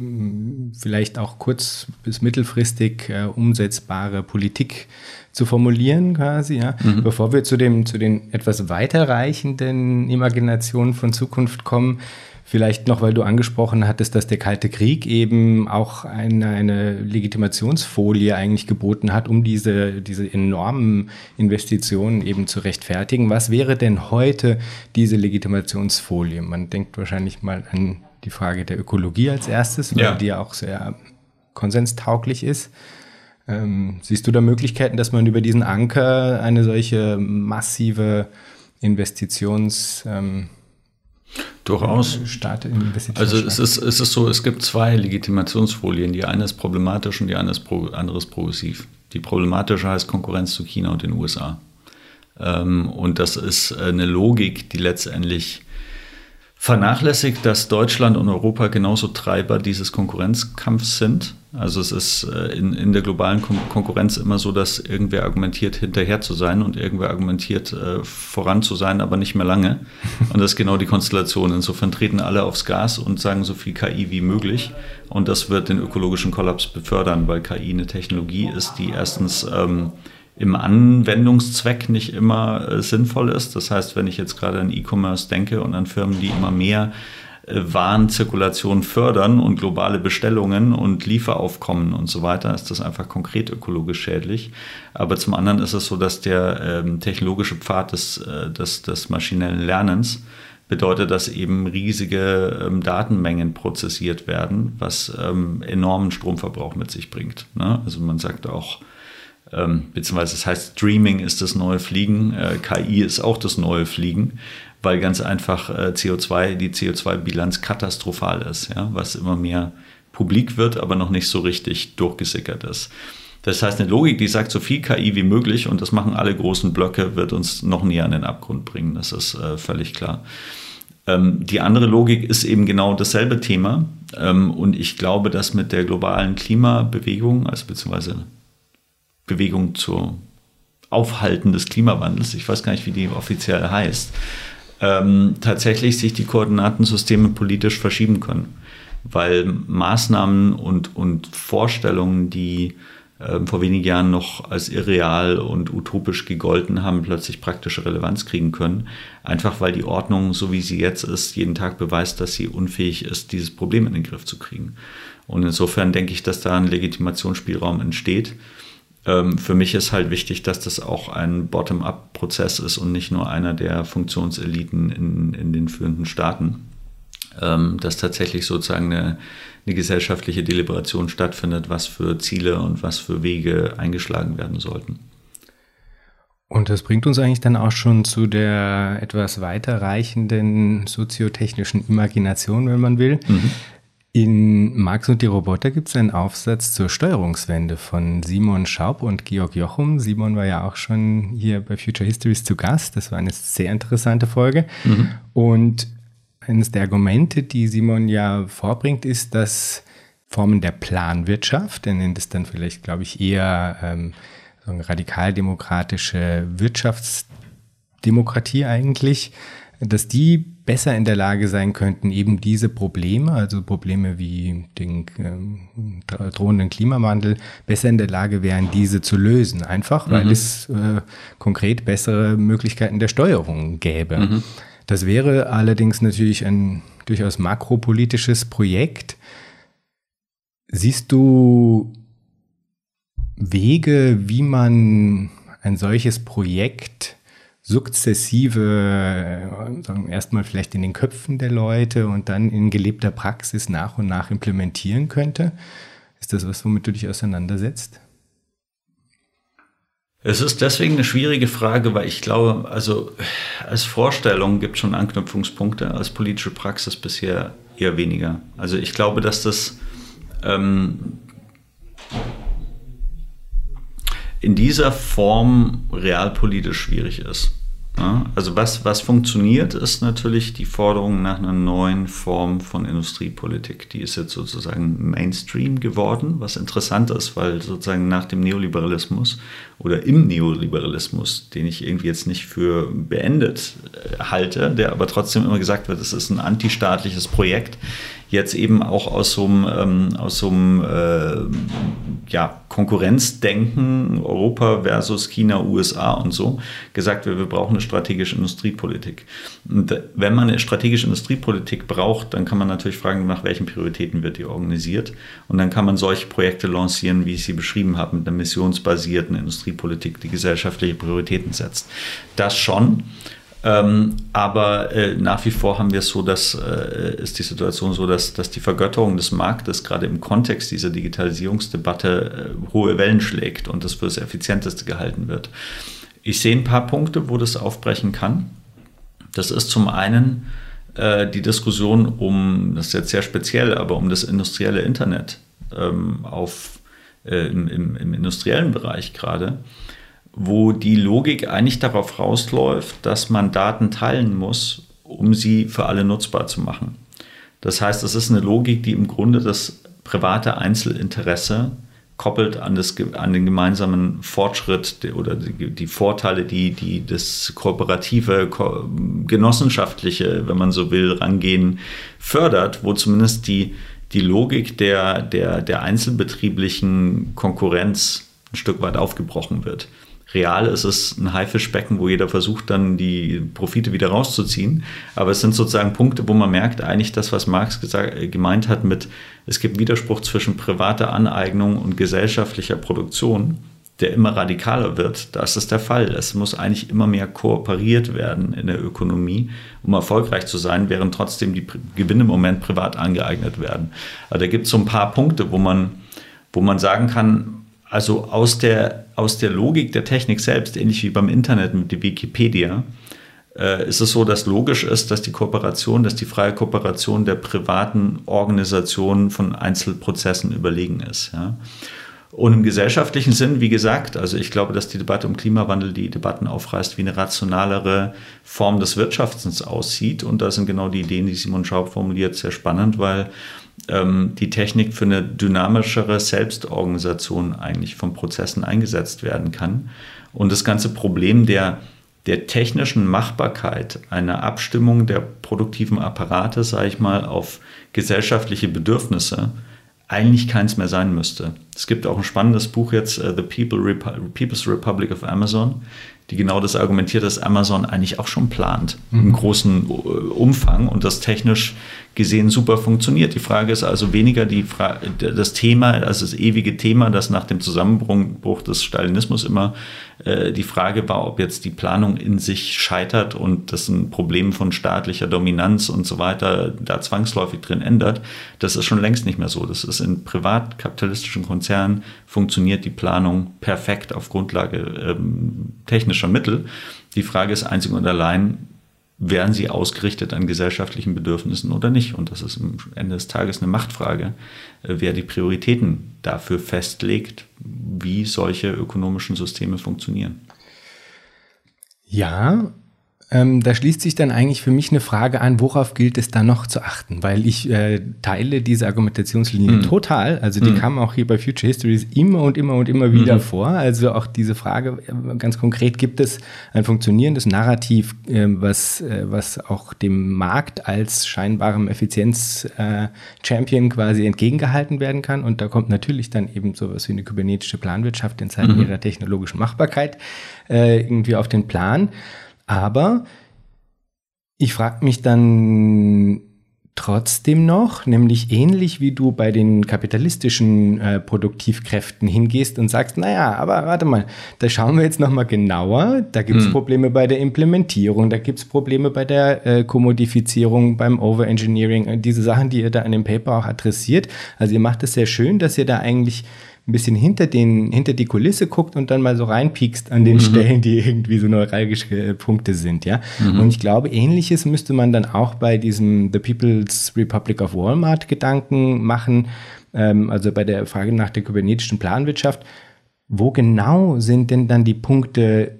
vielleicht auch kurz- bis mittelfristig äh, umsetzbare Politik zu formulieren, quasi. Ja. Mhm. Bevor wir zu, dem, zu den etwas weiterreichenden Imaginationen von Zukunft kommen, Vielleicht noch, weil du angesprochen hattest, dass der Kalte Krieg eben auch eine, eine Legitimationsfolie eigentlich geboten hat, um diese, diese enormen Investitionen eben zu rechtfertigen. Was wäre denn heute diese Legitimationsfolie? Man denkt wahrscheinlich mal an die Frage der Ökologie als erstes, weil ja. die ja auch sehr konsenstauglich ist. Ähm, siehst du da Möglichkeiten, dass man über diesen Anker eine solche massive Investitions... Ähm, Durchaus. Also es ist, es ist so, es gibt zwei Legitimationsfolien. Die eine ist problematisch und die andere ist, pro, andere ist progressiv. Die problematische heißt Konkurrenz zu China und den USA. Ähm, und das ist eine Logik, die letztendlich vernachlässigt, dass Deutschland und Europa genauso Treiber dieses Konkurrenzkampfs sind. Also es ist äh, in, in der globalen Kon Konkurrenz immer so, dass irgendwer argumentiert, hinterher zu sein und irgendwer argumentiert, äh, voran zu sein, aber nicht mehr lange. Und das ist genau die Konstellation. Insofern treten alle aufs Gas und sagen so viel KI wie möglich. Und das wird den ökologischen Kollaps befördern, weil KI eine Technologie ist, die erstens ähm, im Anwendungszweck nicht immer äh, sinnvoll ist. Das heißt, wenn ich jetzt gerade an E-Commerce denke und an Firmen, die immer mehr äh, Warenzirkulation fördern und globale Bestellungen und Lieferaufkommen und so weiter, ist das einfach konkret ökologisch schädlich. Aber zum anderen ist es so, dass der ähm, technologische Pfad des, äh, des, des maschinellen Lernens bedeutet, dass eben riesige ähm, Datenmengen prozessiert werden, was ähm, enormen Stromverbrauch mit sich bringt. Ne? Also man sagt auch, ähm, beziehungsweise es heißt Streaming ist das neue Fliegen, äh, KI ist auch das neue Fliegen, weil ganz einfach äh, CO2, die CO2-Bilanz katastrophal ist, ja, was immer mehr publik wird, aber noch nicht so richtig durchgesickert ist. Das heißt, eine Logik, die sagt, so viel KI wie möglich, und das machen alle großen Blöcke, wird uns noch näher an den Abgrund bringen. Das ist äh, völlig klar. Ähm, die andere Logik ist eben genau dasselbe Thema. Ähm, und ich glaube, dass mit der globalen Klimabewegung, also beziehungsweise Bewegung zur Aufhalten des Klimawandels, ich weiß gar nicht, wie die offiziell heißt, ähm, tatsächlich sich die Koordinatensysteme politisch verschieben können. Weil Maßnahmen und, und Vorstellungen, die ähm, vor wenigen Jahren noch als irreal und utopisch gegolten haben, plötzlich praktische Relevanz kriegen können. Einfach weil die Ordnung, so wie sie jetzt ist, jeden Tag beweist, dass sie unfähig ist, dieses Problem in den Griff zu kriegen. Und insofern denke ich, dass da ein Legitimationsspielraum entsteht ähm, für mich ist halt wichtig, dass das auch ein Bottom-up-Prozess ist und nicht nur einer der Funktionseliten in, in den führenden Staaten. Ähm, dass tatsächlich sozusagen eine, eine gesellschaftliche Deliberation stattfindet, was für Ziele und was für Wege eingeschlagen werden sollten. Und das bringt uns eigentlich dann auch schon zu der etwas weiterreichenden soziotechnischen Imagination, wenn man will. Mhm. In Marx und die Roboter gibt es einen Aufsatz zur Steuerungswende von Simon Schaub und Georg Jochum. Simon war ja auch schon hier bei Future Histories zu Gast. Das war eine sehr interessante Folge. Mhm. Und eines der Argumente, die Simon ja vorbringt, ist, dass Formen der Planwirtschaft, er nennt es dann vielleicht, glaube ich, eher ähm, so eine radikaldemokratische Wirtschaftsdemokratie eigentlich, dass die besser in der Lage sein könnten, eben diese Probleme, also Probleme wie den ähm, drohenden Klimawandel, besser in der Lage wären, diese zu lösen. Einfach, weil mhm. es äh, konkret bessere Möglichkeiten der Steuerung gäbe. Mhm. Das wäre allerdings natürlich ein durchaus makropolitisches Projekt. Siehst du Wege, wie man ein solches Projekt sukzessive, sagen erstmal vielleicht in den Köpfen der Leute und dann in gelebter Praxis nach und nach implementieren könnte? Ist das was, womit du dich auseinandersetzt? Es ist deswegen eine schwierige Frage, weil ich glaube, also als Vorstellung gibt es schon Anknüpfungspunkte, als politische Praxis bisher eher weniger. Also ich glaube, dass das ähm, in dieser Form realpolitisch schwierig ist. Ja, also was, was funktioniert, ist natürlich die Forderung nach einer neuen Form von Industriepolitik. Die ist jetzt sozusagen Mainstream geworden, was interessant ist, weil sozusagen nach dem Neoliberalismus oder im Neoliberalismus, den ich irgendwie jetzt nicht für beendet äh, halte, der aber trotzdem immer gesagt wird, es ist ein antistaatliches Projekt, jetzt eben auch aus so einem, ähm, aus so einem äh, ja, Konkurrenzdenken, Europa versus China, USA und so, gesagt wird, wir brauchen eine strategische Industriepolitik. Und wenn man eine strategische Industriepolitik braucht, dann kann man natürlich fragen, nach welchen Prioritäten wird die organisiert. Und dann kann man solche Projekte lancieren, wie ich sie beschrieben habe, mit einer missionsbasierten Industriepolitik, die gesellschaftliche Prioritäten setzt. Das schon. Ähm, aber äh, nach wie vor haben wir es so, dass äh, ist die Situation so, dass, dass die Vergötterung des Marktes gerade im Kontext dieser Digitalisierungsdebatte äh, hohe Wellen schlägt und das für das Effizienteste gehalten wird. Ich sehe ein paar Punkte, wo das aufbrechen kann. Das ist zum einen äh, die Diskussion um, das ist jetzt sehr speziell, aber um das industrielle Internet ähm, auf, äh, im, im, im industriellen Bereich gerade wo die Logik eigentlich darauf rausläuft, dass man Daten teilen muss, um sie für alle nutzbar zu machen. Das heißt, es ist eine Logik, die im Grunde das private Einzelinteresse koppelt an, das, an den gemeinsamen Fortschritt oder die, die Vorteile, die, die das kooperative, genossenschaftliche, wenn man so will, Rangehen fördert, wo zumindest die, die Logik der, der, der einzelbetrieblichen Konkurrenz ein Stück weit aufgebrochen wird. Real ist es ein Haifischbecken, wo jeder versucht, dann die Profite wieder rauszuziehen. Aber es sind sozusagen Punkte, wo man merkt, eigentlich das, was Marx gesagt, äh, gemeint hat mit, es gibt Widerspruch zwischen privater Aneignung und gesellschaftlicher Produktion, der immer radikaler wird. Das ist der Fall. Es muss eigentlich immer mehr kooperiert werden in der Ökonomie, um erfolgreich zu sein, während trotzdem die Gewinne im Moment privat angeeignet werden. Also da gibt es so ein paar Punkte, wo man, wo man sagen kann, also aus der, aus der Logik der Technik selbst, ähnlich wie beim Internet mit der Wikipedia, äh, ist es so, dass logisch ist, dass die Kooperation, dass die freie Kooperation der privaten Organisationen von Einzelprozessen überlegen ist. Ja. Und im gesellschaftlichen Sinn, wie gesagt, also ich glaube, dass die Debatte um Klimawandel die Debatten aufreißt, wie eine rationalere Form des Wirtschaftens aussieht. Und da sind genau die Ideen, die Simon Schaub formuliert, sehr spannend, weil die Technik für eine dynamischere Selbstorganisation eigentlich von Prozessen eingesetzt werden kann. Und das ganze Problem der, der technischen Machbarkeit einer Abstimmung der produktiven Apparate, sage ich mal, auf gesellschaftliche Bedürfnisse eigentlich keins mehr sein müsste. Es gibt auch ein spannendes Buch jetzt, uh, The People Repu People's Republic of Amazon, die genau das argumentiert, dass Amazon eigentlich auch schon plant mhm. im großen äh, Umfang und das technisch gesehen super funktioniert. Die Frage ist also weniger die Fra das Thema, also das ewige Thema, das nach dem Zusammenbruch des Stalinismus immer die Frage war, ob jetzt die Planung in sich scheitert und das ein Problem von staatlicher Dominanz und so weiter da zwangsläufig drin ändert. Das ist schon längst nicht mehr so. Das ist in privatkapitalistischen Konzernen funktioniert die Planung perfekt auf Grundlage ähm, technischer Mittel. Die Frage ist einzig und allein, werden sie ausgerichtet an gesellschaftlichen Bedürfnissen oder nicht? Und das ist am Ende des Tages eine Machtfrage, äh, wer die Prioritäten dafür festlegt, wie solche ökonomischen Systeme funktionieren. Ja, ähm, da schließt sich dann eigentlich für mich eine Frage an, worauf gilt es da noch zu achten? Weil ich äh, teile diese Argumentationslinie mhm. total. Also die mhm. kam auch hier bei Future Histories immer und immer und immer wieder mhm. vor. Also auch diese Frage, äh, ganz konkret, gibt es ein funktionierendes Narrativ, äh, was, äh, was auch dem Markt als scheinbarem Effizienz-Champion quasi entgegengehalten werden kann? Und da kommt natürlich dann eben sowas wie eine kybernetische Planwirtschaft in Zeiten mhm. ihrer technologischen Machbarkeit äh, irgendwie auf den Plan. Aber ich frage mich dann trotzdem noch, nämlich ähnlich wie du bei den kapitalistischen äh, Produktivkräften hingehst und sagst, naja, aber warte mal, da schauen wir jetzt nochmal genauer, da gibt es hm. Probleme bei der Implementierung, da gibt es Probleme bei der äh, Kommodifizierung, beim Overengineering, äh, diese Sachen, die ihr da in dem Paper auch adressiert. Also ihr macht es sehr schön, dass ihr da eigentlich ein bisschen hinter, den, hinter die Kulisse guckt und dann mal so reinpiekst an den mhm. Stellen, die irgendwie so neuralgische Punkte sind, ja. Mhm. Und ich glaube, ähnliches müsste man dann auch bei diesem The People's Republic of Walmart Gedanken machen, ähm, also bei der Frage nach der kybernetischen Planwirtschaft. Wo genau sind denn dann die Punkte,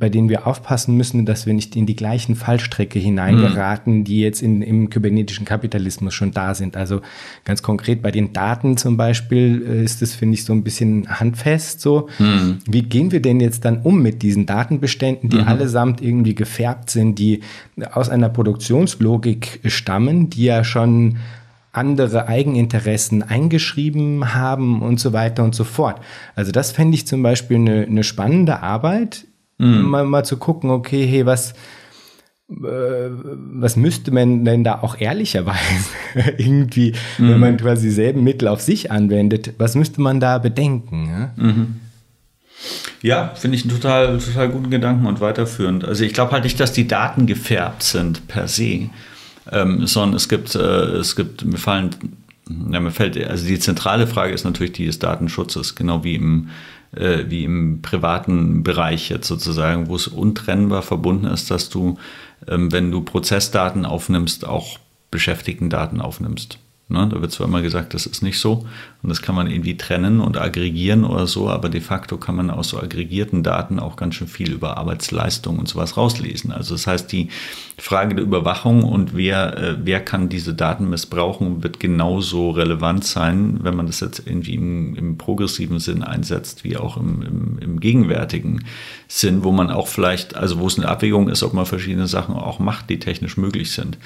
bei denen wir aufpassen müssen, dass wir nicht in die gleichen Fallstrecke hineingeraten, mhm. die jetzt in, im kybernetischen Kapitalismus schon da sind. Also ganz konkret bei den Daten zum Beispiel äh, ist das, finde ich, so ein bisschen handfest so. Mhm. Wie gehen wir denn jetzt dann um mit diesen Datenbeständen, die mhm. allesamt irgendwie gefärbt sind, die aus einer Produktionslogik stammen, die ja schon andere Eigeninteressen eingeschrieben haben und so weiter und so fort. Also das fände ich zum Beispiel eine, eine spannende Arbeit, Mhm. Mal, mal zu gucken, okay, hey, was, äh, was müsste man denn da auch ehrlicherweise irgendwie, mhm. wenn man quasi dieselben Mittel auf sich anwendet, was müsste man da bedenken? Ja, mhm. ja finde ich einen total, total guten Gedanken und weiterführend. Also ich glaube halt nicht, dass die Daten gefärbt sind per se, ähm, sondern es gibt, äh, es gibt, mir fallen, ja, mir fällt, also die zentrale Frage ist natürlich die des Datenschutzes, genau wie im äh, wie im privaten Bereich jetzt sozusagen, wo es untrennbar verbunden ist, dass du, ähm, wenn du Prozessdaten aufnimmst, auch Beschäftigtendaten aufnimmst. Ne? Da wird zwar immer gesagt, das ist nicht so und das kann man irgendwie trennen und aggregieren oder so, aber de facto kann man aus so aggregierten Daten auch ganz schön viel über Arbeitsleistung und sowas rauslesen. Also das heißt, die Frage der Überwachung und wer, äh, wer kann diese Daten missbrauchen, wird genauso relevant sein, wenn man das jetzt irgendwie im, im progressiven Sinn einsetzt, wie auch im, im, im gegenwärtigen Sinn, wo man auch vielleicht, also wo es eine Abwägung ist, ob man verschiedene Sachen auch macht, die technisch möglich sind.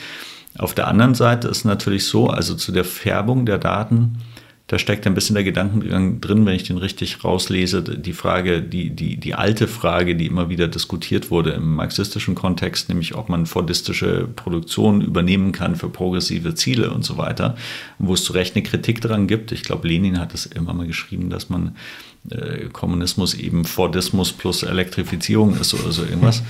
Auf der anderen Seite ist natürlich so, also zu der Färbung der Daten, da steckt ein bisschen der Gedankengang drin, wenn ich den richtig rauslese, die Frage, die, die, die alte Frage, die immer wieder diskutiert wurde im marxistischen Kontext, nämlich ob man fordistische Produktion übernehmen kann für progressive Ziele und so weiter, wo es zu Recht eine Kritik daran gibt. Ich glaube, Lenin hat es immer mal geschrieben, dass man äh, Kommunismus eben Fordismus plus Elektrifizierung ist oder so irgendwas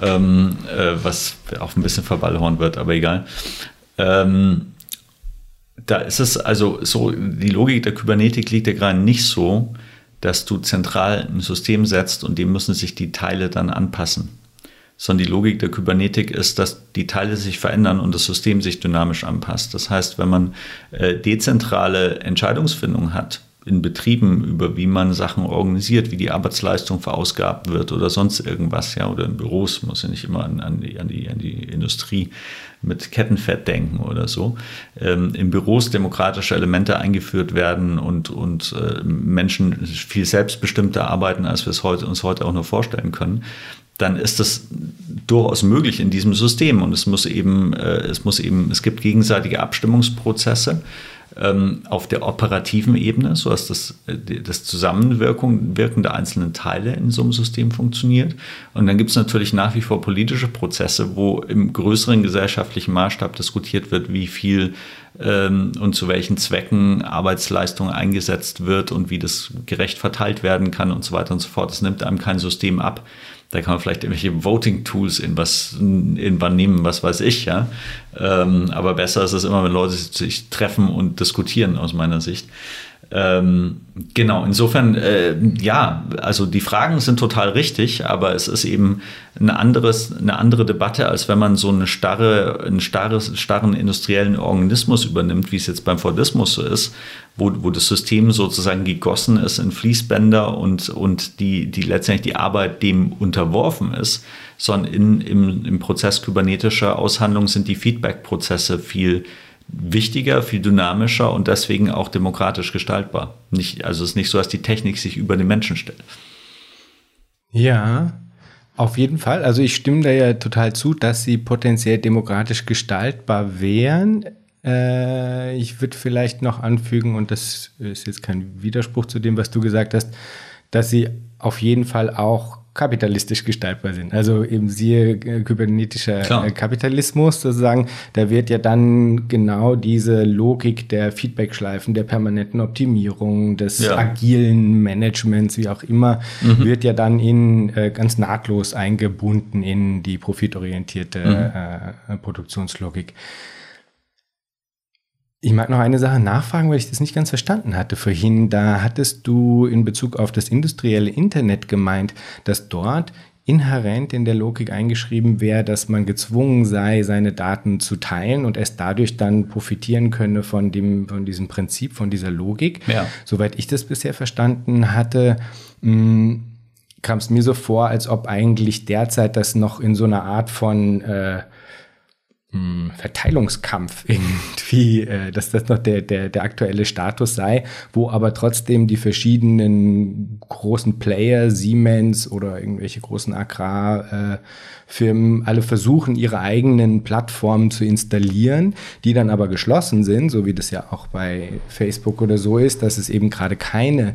ähm, äh, was auch ein bisschen verballhorn wird, aber egal. Ähm, da ist es also so, die Logik der Kybernetik liegt ja gerade nicht so, dass du zentral ein System setzt und dem müssen sich die Teile dann anpassen. Sondern die Logik der Kybernetik ist, dass die Teile sich verändern und das System sich dynamisch anpasst. Das heißt, wenn man äh, dezentrale Entscheidungsfindung hat, in Betrieben, über wie man Sachen organisiert, wie die Arbeitsleistung verausgabt wird oder sonst irgendwas, ja, oder in Büros, muss ja nicht immer an, an, die, an, die, an die Industrie mit Kettenfett denken oder so. Ähm, in Büros demokratische Elemente eingeführt werden und, und äh, Menschen viel selbstbestimmter arbeiten, als wir es heute, uns heute auch nur vorstellen können, dann ist das durchaus möglich in diesem System und es muss eben, äh, es muss eben, es gibt gegenseitige Abstimmungsprozesse auf der operativen Ebene, so dass das, äh, das Zusammenwirken der einzelnen Teile in so einem System funktioniert. Und dann gibt es natürlich nach wie vor politische Prozesse, wo im größeren gesellschaftlichen Maßstab diskutiert wird, wie viel ähm, und zu welchen Zwecken Arbeitsleistung eingesetzt wird und wie das gerecht verteilt werden kann und so weiter und so fort. Das nimmt einem kein System ab. Da kann man vielleicht irgendwelche Voting-Tools in was in wann nehmen, was weiß ich, ja. Ähm, aber besser ist es immer, wenn Leute sich treffen und diskutieren, aus meiner Sicht. Ähm, genau, insofern, äh, ja, also die Fragen sind total richtig, aber es ist eben eine, anderes, eine andere Debatte, als wenn man so eine starre, einen starres, starren industriellen Organismus übernimmt, wie es jetzt beim Fordismus so ist, wo, wo das System sozusagen gegossen ist in Fließbänder und, und die, die letztendlich die Arbeit dem unterworfen ist, sondern in, im, im Prozess kybernetischer Aushandlung sind die Feedback-Prozesse viel wichtiger, viel dynamischer und deswegen auch demokratisch gestaltbar. Nicht, also es ist nicht so, dass die Technik sich über den Menschen stellt. Ja, auf jeden Fall. Also ich stimme da ja total zu, dass sie potenziell demokratisch gestaltbar wären. Äh, ich würde vielleicht noch anfügen, und das ist jetzt kein Widerspruch zu dem, was du gesagt hast, dass sie auf jeden Fall auch kapitalistisch gestaltbar sind. Also eben siehe äh, kybernetischer Klar. Äh, Kapitalismus sozusagen, da wird ja dann genau diese Logik der Feedback-Schleifen, der permanenten Optimierung, des ja. agilen Managements, wie auch immer, mhm. wird ja dann in äh, ganz nahtlos eingebunden in die profitorientierte mhm. äh, Produktionslogik. Ich mag noch eine Sache nachfragen, weil ich das nicht ganz verstanden hatte vorhin. Da hattest du in Bezug auf das industrielle Internet gemeint, dass dort inhärent in der Logik eingeschrieben wäre, dass man gezwungen sei, seine Daten zu teilen und es dadurch dann profitieren könne von dem, von diesem Prinzip, von dieser Logik. Ja. Soweit ich das bisher verstanden hatte, hm, kam es mir so vor, als ob eigentlich derzeit das noch in so einer Art von äh, Verteilungskampf irgendwie, äh, dass das noch der, der, der aktuelle Status sei, wo aber trotzdem die verschiedenen großen Player, Siemens oder irgendwelche großen Agrarfirmen, alle versuchen, ihre eigenen Plattformen zu installieren, die dann aber geschlossen sind, so wie das ja auch bei Facebook oder so ist, dass es eben gerade keine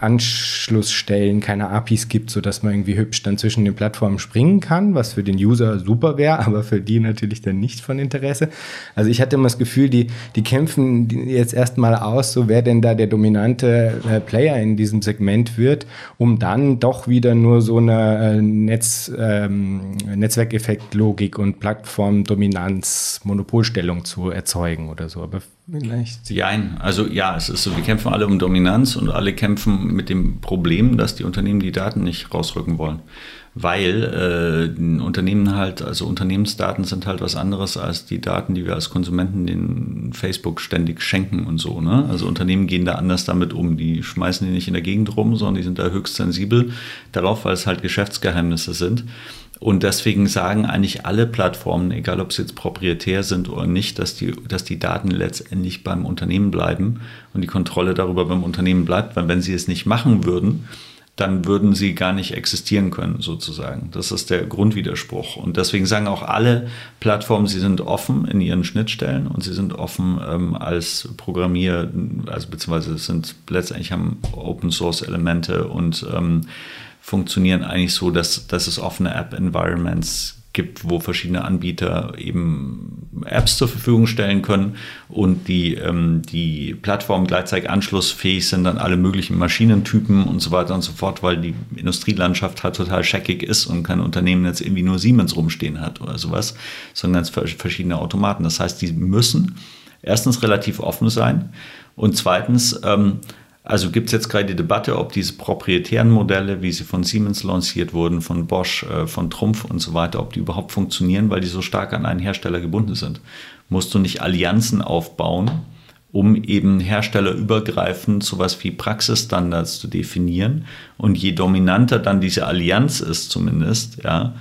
Anschlussstellen, keine APIs gibt, sodass man irgendwie hübsch dann zwischen den Plattformen springen kann, was für den User super wäre, aber für die natürlich dann nicht von Interesse. Also ich hatte immer das Gefühl, die, die kämpfen jetzt erstmal aus, so wer denn da der dominante äh, Player in diesem Segment wird, um dann doch wieder nur so eine äh, Netz, ähm, Netzwerkeffekt-Logik und Plattformdominanz, Monopolstellung zu erzeugen oder so. Aber vielleicht. Jein, also ja, es ist so, wir kämpfen alle um Dominanz und alle kämpfen mit dem Problem, dass die Unternehmen die Daten nicht rausrücken wollen. Weil äh, Unternehmen halt, also Unternehmensdaten sind halt was anderes als die Daten, die wir als Konsumenten den Facebook ständig schenken und so. Ne? Also Unternehmen gehen da anders damit um. Die schmeißen die nicht in der Gegend rum, sondern die sind da höchst sensibel darauf, weil es halt Geschäftsgeheimnisse sind. Und deswegen sagen eigentlich alle Plattformen, egal ob sie jetzt proprietär sind oder nicht, dass die, dass die Daten letztendlich beim Unternehmen bleiben und die Kontrolle darüber beim Unternehmen bleibt, weil wenn sie es nicht machen würden, dann würden sie gar nicht existieren können, sozusagen. Das ist der Grundwiderspruch. Und deswegen sagen auch alle Plattformen, sie sind offen in ihren Schnittstellen und sie sind offen ähm, als Programmier, also beziehungsweise sind letztendlich haben Open Source Elemente und ähm, funktionieren eigentlich so, dass, dass es offene App-Environments gibt, wo verschiedene Anbieter eben Apps zur Verfügung stellen können und die, ähm, die Plattformen gleichzeitig anschlussfähig sind an alle möglichen Maschinentypen und so weiter und so fort, weil die Industrielandschaft halt total scheckig ist und kein Unternehmen jetzt irgendwie nur Siemens rumstehen hat oder sowas, sondern ganz verschiedene Automaten. Das heißt, die müssen erstens relativ offen sein und zweitens ähm, also gibt es jetzt gerade die Debatte, ob diese proprietären Modelle, wie sie von Siemens lanciert wurden, von Bosch, äh, von Trumpf und so weiter, ob die überhaupt funktionieren, weil die so stark an einen Hersteller gebunden sind. Musst du nicht Allianzen aufbauen, um eben herstellerübergreifend sowas wie Praxisstandards zu definieren. Und je dominanter dann diese Allianz ist zumindest, ja,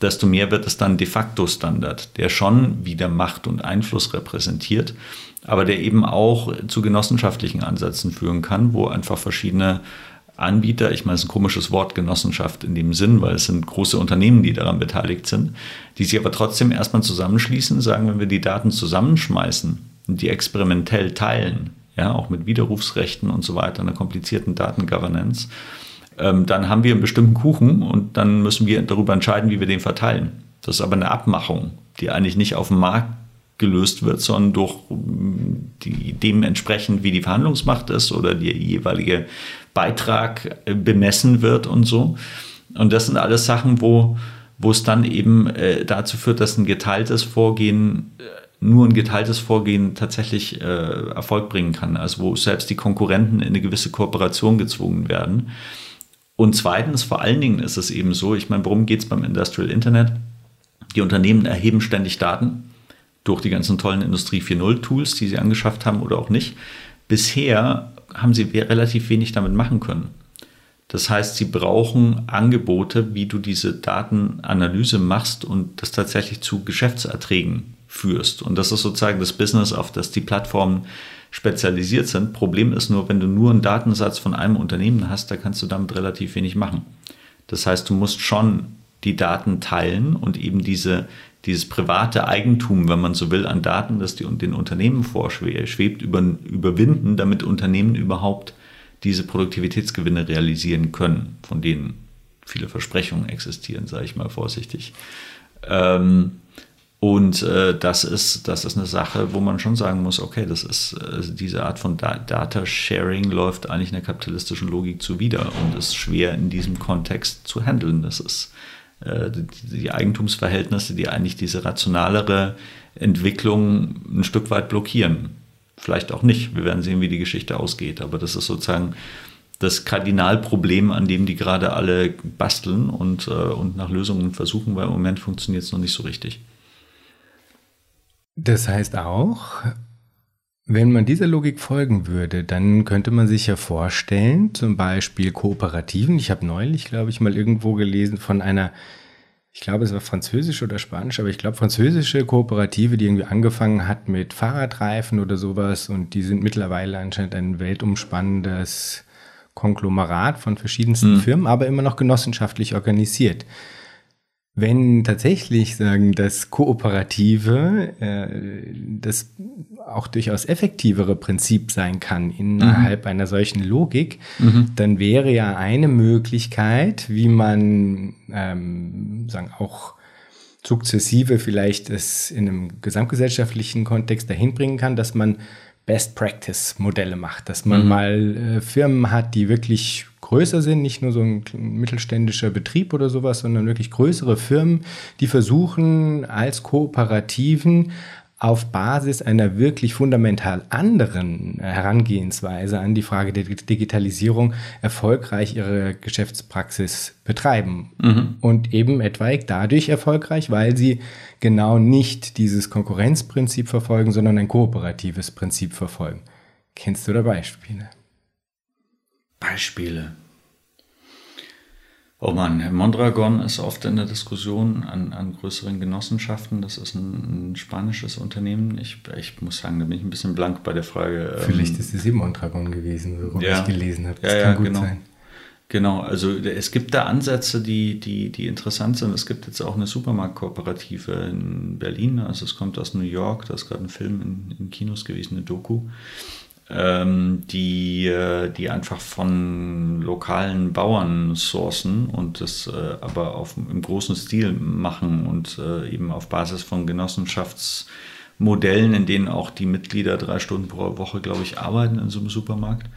desto mehr wird es dann de facto Standard, der schon wieder Macht und Einfluss repräsentiert aber der eben auch zu genossenschaftlichen Ansätzen führen kann, wo einfach verschiedene Anbieter, ich meine, es ist ein komisches Wort Genossenschaft in dem Sinn, weil es sind große Unternehmen, die daran beteiligt sind, die sich aber trotzdem erstmal zusammenschließen, sagen, wenn wir die Daten zusammenschmeißen und die experimentell teilen, ja, auch mit Widerrufsrechten und so weiter, einer komplizierten Datengovernance, ähm, dann haben wir einen bestimmten Kuchen und dann müssen wir darüber entscheiden, wie wir den verteilen. Das ist aber eine Abmachung, die eigentlich nicht auf dem Markt gelöst wird, sondern durch die, dementsprechend, wie die Verhandlungsmacht ist oder der jeweilige Beitrag äh, bemessen wird und so. Und das sind alles Sachen, wo, wo es dann eben äh, dazu führt, dass ein geteiltes Vorgehen nur ein geteiltes Vorgehen tatsächlich äh, Erfolg bringen kann, also wo selbst die Konkurrenten in eine gewisse Kooperation gezwungen werden. Und zweitens, vor allen Dingen ist es eben so, ich meine, worum geht es beim Industrial Internet? Die Unternehmen erheben ständig Daten durch die ganzen tollen Industrie 4.0 Tools, die sie angeschafft haben oder auch nicht. Bisher haben sie relativ wenig damit machen können. Das heißt, sie brauchen Angebote, wie du diese Datenanalyse machst und das tatsächlich zu Geschäftserträgen führst. Und das ist sozusagen das Business, auf das die Plattformen spezialisiert sind. Problem ist nur, wenn du nur einen Datensatz von einem Unternehmen hast, da kannst du damit relativ wenig machen. Das heißt, du musst schon die Daten teilen und eben diese, dieses private Eigentum, wenn man so will, an Daten, das die, den Unternehmen vorschwebt, über, überwinden, damit Unternehmen überhaupt diese Produktivitätsgewinne realisieren können, von denen viele Versprechungen existieren, sage ich mal vorsichtig. Ähm, und äh, das, ist, das ist eine Sache, wo man schon sagen muss, okay, das ist äh, diese Art von da Data Sharing läuft eigentlich einer kapitalistischen Logik zuwider und ist schwer in diesem Kontext zu handeln. Das ist äh, die, die Eigentumsverhältnisse, die eigentlich diese rationalere Entwicklung ein Stück weit blockieren. Vielleicht auch nicht. Wir werden sehen, wie die Geschichte ausgeht. Aber das ist sozusagen das Kardinalproblem, an dem die gerade alle basteln und, äh, und nach Lösungen versuchen, weil im Moment funktioniert es noch nicht so richtig. Das heißt auch, wenn man dieser Logik folgen würde, dann könnte man sich ja vorstellen, zum Beispiel Kooperativen. Ich habe neulich, glaube ich, mal irgendwo gelesen von einer, ich glaube, es war französisch oder spanisch, aber ich glaube, französische Kooperative, die irgendwie angefangen hat mit Fahrradreifen oder sowas und die sind mittlerweile anscheinend ein weltumspannendes Konglomerat von verschiedensten mhm. Firmen, aber immer noch genossenschaftlich organisiert. Wenn tatsächlich sagen, das Kooperative äh, das auch durchaus effektivere Prinzip sein kann innerhalb mhm. einer solchen Logik, mhm. dann wäre ja eine Möglichkeit, wie man ähm, sagen auch sukzessive vielleicht es in einem gesamtgesellschaftlichen Kontext dahin bringen kann, dass man Best Practice Modelle macht, dass man mhm. mal äh, Firmen hat, die wirklich größer sind, nicht nur so ein mittelständischer Betrieb oder sowas, sondern wirklich größere Firmen, die versuchen als Kooperativen auf Basis einer wirklich fundamental anderen Herangehensweise an die Frage der Digitalisierung erfolgreich ihre Geschäftspraxis betreiben. Mhm. Und eben etwaig dadurch erfolgreich, weil sie genau nicht dieses Konkurrenzprinzip verfolgen, sondern ein kooperatives Prinzip verfolgen. Kennst du da Beispiele? Beispiele. Oh Mann, Mondragon ist oft in der Diskussion an, an größeren Genossenschaften. Das ist ein, ein spanisches Unternehmen. Ich, ich, muss sagen, da bin ich ein bisschen blank bei der Frage. Ähm, Vielleicht ist es eben Mondragon gewesen, worum ja, ich gelesen habe. Das ja, kann ja, gut genau. sein. Genau, also es gibt da Ansätze, die, die, die interessant sind. Es gibt jetzt auch eine Supermarktkooperative in Berlin, also es kommt aus New York, da ist gerade ein Film in, in Kinos gewesen, eine Doku die, äh, die einfach von lokalen Bauern sourcen und das äh, aber auf, im großen Stil machen und äh, eben auf Basis von Genossenschaftsmodellen, in denen auch die Mitglieder drei Stunden pro Woche, glaube ich, arbeiten in so einem Supermarkt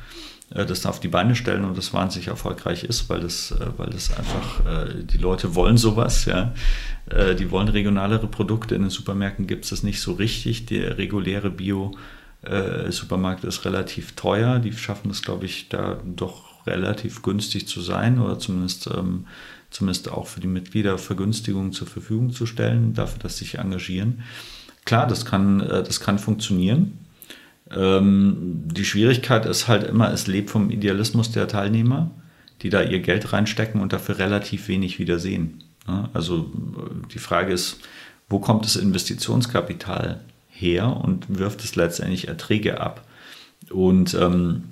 äh, das auf die Beine stellen und das wahnsinnig erfolgreich ist, weil das, äh, weil das einfach, die Leute wollen sowas, ja. Die wollen regionalere Produkte. In den Supermärkten gibt es das nicht so richtig. Der reguläre Bio- äh, Supermarkt ist relativ teuer. Die schaffen es, glaube ich, da doch relativ günstig zu sein oder zumindest, ähm, zumindest auch für die Mitglieder Vergünstigungen zur Verfügung zu stellen, dafür, dass sie sich engagieren. Klar, das kann, äh, das kann funktionieren. Ähm, die Schwierigkeit ist halt immer, es lebt vom Idealismus der Teilnehmer, die da ihr Geld reinstecken und dafür relativ wenig wieder sehen. Ja, also äh, die Frage ist, wo kommt das Investitionskapital her und wirft es letztendlich Erträge ab. Und ähm,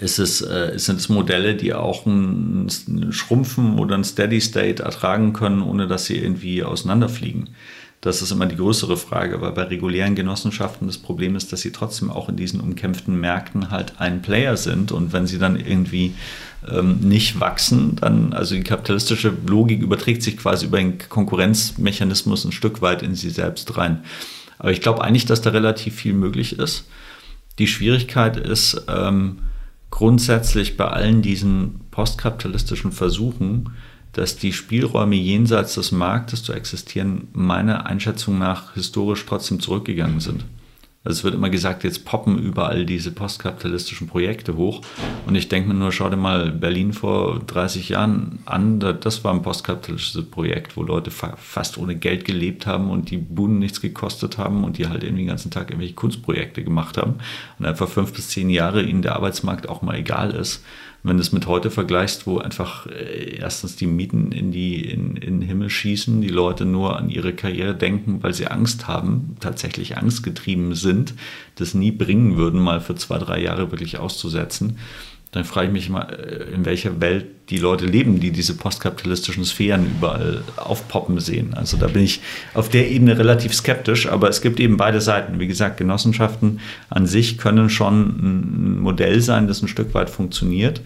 es, ist, äh, es sind es Modelle, die auch ein, ein Schrumpfen oder ein Steady State ertragen können, ohne dass sie irgendwie auseinanderfliegen. Das ist immer die größere Frage, weil bei regulären Genossenschaften das Problem ist, dass sie trotzdem auch in diesen umkämpften Märkten halt ein Player sind und wenn sie dann irgendwie ähm, nicht wachsen, dann, also die kapitalistische Logik überträgt sich quasi über den Konkurrenzmechanismus ein Stück weit in sie selbst rein. Aber ich glaube eigentlich, dass da relativ viel möglich ist. Die Schwierigkeit ist ähm, grundsätzlich bei allen diesen postkapitalistischen Versuchen, dass die Spielräume jenseits des Marktes zu existieren, meiner Einschätzung nach historisch trotzdem zurückgegangen sind. Also es wird immer gesagt, jetzt poppen überall diese postkapitalistischen Projekte hoch. Und ich denke mir nur, schau dir mal Berlin vor 30 Jahren an. Das war ein postkapitalistisches Projekt, wo Leute fast ohne Geld gelebt haben und die Buden nichts gekostet haben und die halt irgendwie den ganzen Tag irgendwelche Kunstprojekte gemacht haben. Und einfach fünf bis zehn Jahre ihnen der Arbeitsmarkt auch mal egal ist wenn du es mit heute vergleichst, wo einfach äh, erstens die Mieten in, die, in, in schießen, die Leute nur an ihre Karriere denken, weil sie Angst haben, tatsächlich angstgetrieben sind, das nie bringen würden, mal für zwei, drei Jahre wirklich auszusetzen dann frage ich mich mal, äh, in welcher Welt die Leute leben, die diese postkapitalistischen Sphären überall aufpoppen sehen. Also da bin ich auf der Ebene relativ skeptisch, aber es gibt eben beide Seiten. Wie gesagt, Genossenschaften an sich können schon ein Modell sein, das ein Stück weit funktioniert.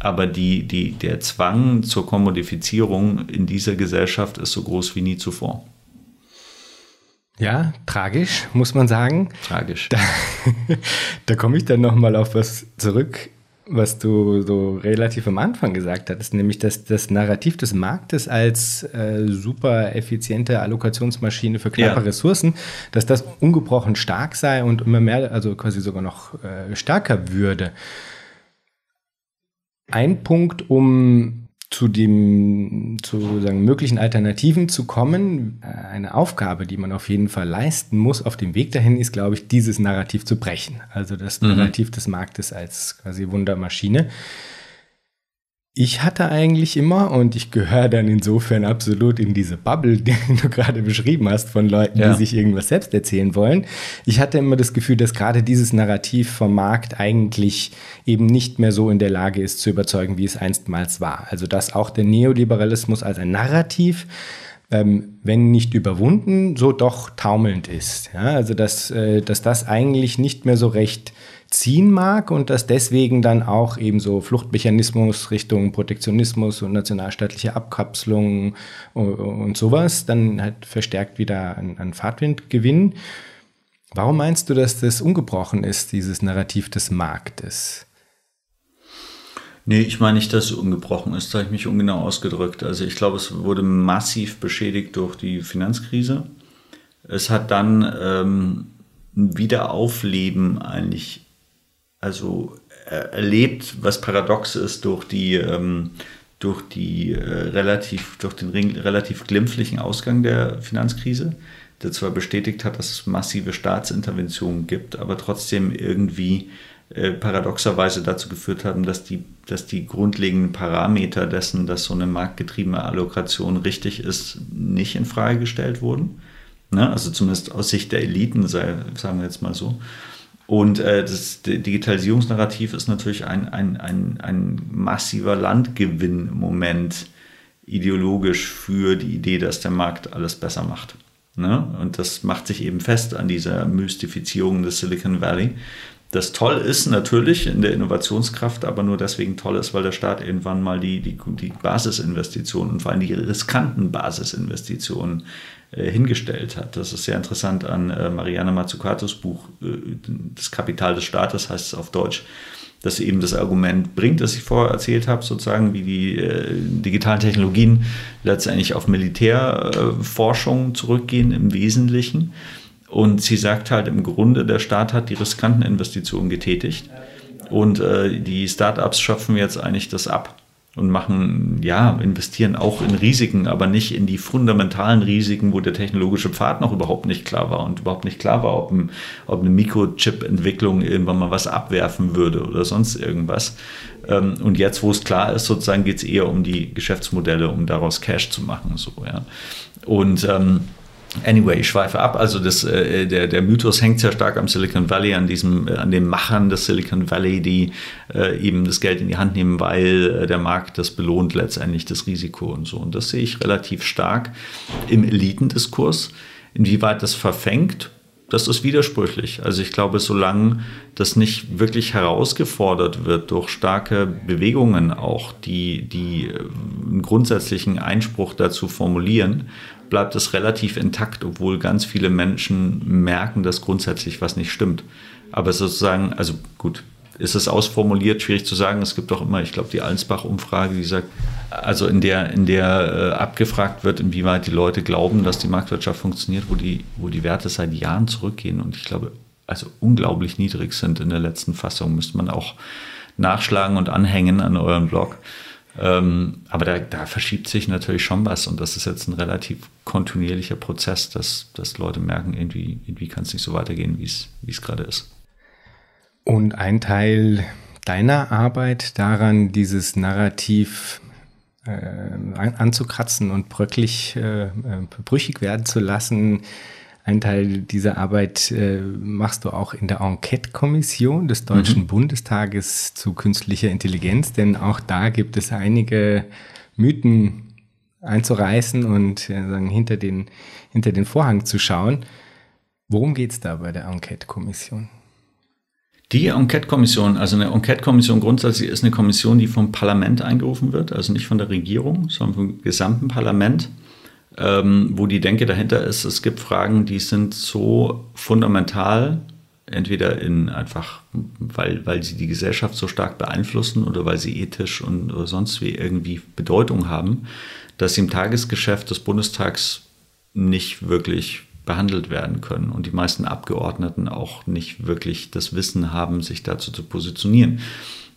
Aber die, die, der Zwang zur Kommodifizierung in dieser Gesellschaft ist so groß wie nie zuvor. Ja, tragisch, muss man sagen. Tragisch. Da, da komme ich dann nochmal auf was zurück was du so relativ am Anfang gesagt hattest, nämlich dass das Narrativ des Marktes als äh, super effiziente Allokationsmaschine für knappe ja. Ressourcen, dass das ungebrochen stark sei und immer mehr, also quasi sogar noch äh, stärker würde. Ein Punkt, um zu dem zu sozusagen möglichen Alternativen zu kommen, äh, eine Aufgabe, die man auf jeden Fall leisten muss auf dem Weg dahin, ist, glaube ich, dieses Narrativ zu brechen. Also das mhm. Narrativ des Marktes als quasi Wundermaschine. Ich hatte eigentlich immer, und ich gehöre dann insofern absolut in diese Bubble, die du gerade beschrieben hast, von Leuten, ja. die sich irgendwas selbst erzählen wollen. Ich hatte immer das Gefühl, dass gerade dieses Narrativ vom Markt eigentlich eben nicht mehr so in der Lage ist zu überzeugen, wie es einstmals war. Also dass auch der Neoliberalismus als ein Narrativ ähm, wenn nicht überwunden, so doch taumelnd ist. Ja, also dass, äh, dass das eigentlich nicht mehr so recht ziehen mag und dass deswegen dann auch eben so Fluchtmechanismus Richtung Protektionismus und nationalstaatliche Abkapselung und sowas dann halt verstärkt wieder an, an Fahrtwind gewinnen. Warum meinst du, dass das ungebrochen ist, dieses Narrativ des Marktes? Nee, ich meine nicht, dass es ungebrochen ist, da habe ich mich ungenau ausgedrückt. Also ich glaube, es wurde massiv beschädigt durch die Finanzkrise. Es hat dann ähm, ein Wiederaufleben eigentlich also äh, erlebt, was paradox ist durch die, ähm, durch die äh, relativ, durch den relativ glimpflichen Ausgang der Finanzkrise, der zwar bestätigt hat, dass es massive Staatsinterventionen gibt, aber trotzdem irgendwie äh, paradoxerweise dazu geführt haben, dass die, dass die grundlegenden Parameter dessen, dass so eine marktgetriebene Allokation richtig ist, nicht in Frage gestellt wurden. Ne? Also zumindest aus Sicht der Eliten, sei, sagen wir jetzt mal so. Und äh, das Digitalisierungsnarrativ ist natürlich ein, ein, ein, ein massiver Landgewinnmoment ideologisch für die Idee, dass der Markt alles besser macht. Ne? Und das macht sich eben fest an dieser Mystifizierung des Silicon Valley. Das toll ist natürlich in der Innovationskraft, aber nur deswegen toll ist, weil der Staat irgendwann mal die, die, die Basisinvestitionen und vor allem die riskanten Basisinvestitionen hingestellt hat. Das ist sehr interessant an äh, Mariana Mazzucatos Buch äh, Das Kapital des Staates heißt es auf Deutsch, dass sie eben das Argument bringt, das ich vorher erzählt habe, sozusagen wie die äh, digitalen Technologien letztendlich auf Militärforschung zurückgehen im Wesentlichen. Und sie sagt halt im Grunde, der Staat hat die riskanten Investitionen getätigt und äh, die Startups schöpfen jetzt eigentlich das ab und machen, ja, investieren auch in Risiken, aber nicht in die fundamentalen Risiken, wo der technologische Pfad noch überhaupt nicht klar war und überhaupt nicht klar war, ob, ein, ob eine Mikrochip-Entwicklung irgendwann mal was abwerfen würde oder sonst irgendwas. Ähm, und jetzt, wo es klar ist, sozusagen geht es eher um die Geschäftsmodelle, um daraus Cash zu machen. So, ja. Und ähm, Anyway, ich schweife ab. Also das, äh, der, der Mythos hängt sehr stark am Silicon Valley, an diesem, äh, an den Machern des Silicon Valley, die äh, eben das Geld in die Hand nehmen, weil äh, der Markt das belohnt letztendlich das Risiko und so. Und das sehe ich relativ stark im Elitendiskurs. Inwieweit das verfängt, das ist widersprüchlich. Also ich glaube, solange das nicht wirklich herausgefordert wird durch starke Bewegungen auch, die, die äh, einen grundsätzlichen Einspruch dazu formulieren, bleibt es relativ intakt, obwohl ganz viele Menschen merken, dass grundsätzlich was nicht stimmt. Aber sozusagen, also gut, ist es ausformuliert, schwierig zu sagen. Es gibt auch immer, ich glaube, die Allensbach-Umfrage, die sagt, also in der, in der äh, abgefragt wird, inwieweit die Leute glauben, dass die Marktwirtschaft funktioniert, wo die, wo die Werte seit Jahren zurückgehen und ich glaube, also unglaublich niedrig sind in der letzten Fassung, müsste man auch nachschlagen und anhängen an euren Blog. Ähm, aber da, da, verschiebt sich natürlich schon was und das ist jetzt ein relativ kontinuierlicher Prozess, dass, dass Leute merken, irgendwie, irgendwie kann es nicht so weitergehen, wie es gerade ist. Und ein Teil deiner Arbeit daran, dieses Narrativ äh, anzukratzen und bröcklich, äh, äh, brüchig werden zu lassen, ein Teil dieser Arbeit äh, machst du auch in der Enquete-Kommission des Deutschen mhm. Bundestages zu künstlicher Intelligenz, denn auch da gibt es einige Mythen einzureißen und äh, sagen, hinter, den, hinter den Vorhang zu schauen. Worum geht es da bei der Enquete-Kommission? Die Enquete-Kommission, also eine Enquete-Kommission grundsätzlich ist eine Kommission, die vom Parlament eingerufen wird, also nicht von der Regierung, sondern vom gesamten Parlament ähm, wo die Denke dahinter ist, es gibt Fragen, die sind so fundamental, entweder in einfach, weil, weil sie die Gesellschaft so stark beeinflussen oder weil sie ethisch und sonst wie irgendwie Bedeutung haben, dass sie im Tagesgeschäft des Bundestags nicht wirklich behandelt werden können und die meisten Abgeordneten auch nicht wirklich das Wissen haben, sich dazu zu positionieren.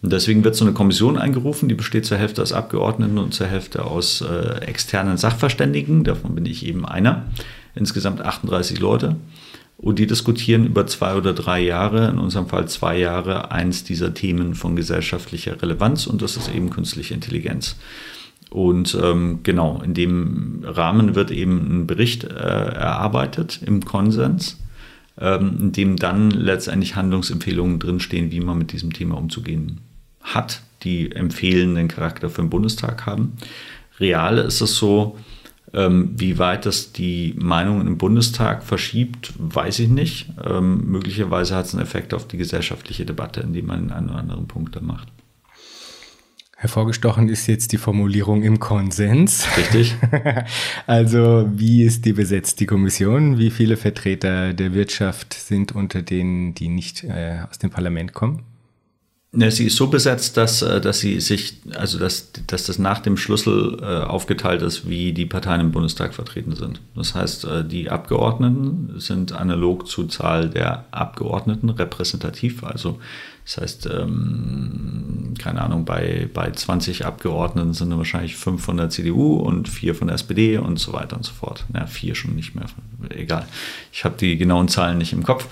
Und deswegen wird so eine Kommission eingerufen, die besteht zur Hälfte aus Abgeordneten und zur Hälfte aus äh, externen Sachverständigen. Davon bin ich eben einer. Insgesamt 38 Leute. Und die diskutieren über zwei oder drei Jahre, in unserem Fall zwei Jahre, eins dieser Themen von gesellschaftlicher Relevanz und das ist eben künstliche Intelligenz. Und ähm, genau, in dem Rahmen wird eben ein Bericht äh, erarbeitet im Konsens ähm, in dem dann letztendlich Handlungsempfehlungen drinstehen, wie man mit diesem Thema umzugehen hat, die empfehlenden Charakter für den Bundestag haben. Real ist es so, ähm, wie weit das die Meinungen im Bundestag verschiebt, weiß ich nicht. Ähm, möglicherweise hat es einen Effekt auf die gesellschaftliche Debatte, indem man einen oder anderen Punkt da macht. Hervorgestochen ist jetzt die Formulierung im Konsens. Richtig. also wie ist die besetzt, die Kommission? Wie viele Vertreter der Wirtschaft sind unter denen, die nicht äh, aus dem Parlament kommen? Ja, sie ist so besetzt, dass, äh, dass sie sich, also dass, dass das nach dem Schlüssel äh, aufgeteilt ist, wie die Parteien im Bundestag vertreten sind. Das heißt, äh, die Abgeordneten sind analog zur Zahl der Abgeordneten repräsentativ. Also das heißt, ähm, keine Ahnung, bei, bei 20 Abgeordneten sind wahrscheinlich fünf von der CDU und vier von der SPD und so weiter und so fort. Na, vier schon nicht mehr. Egal. Ich habe die genauen Zahlen nicht im Kopf.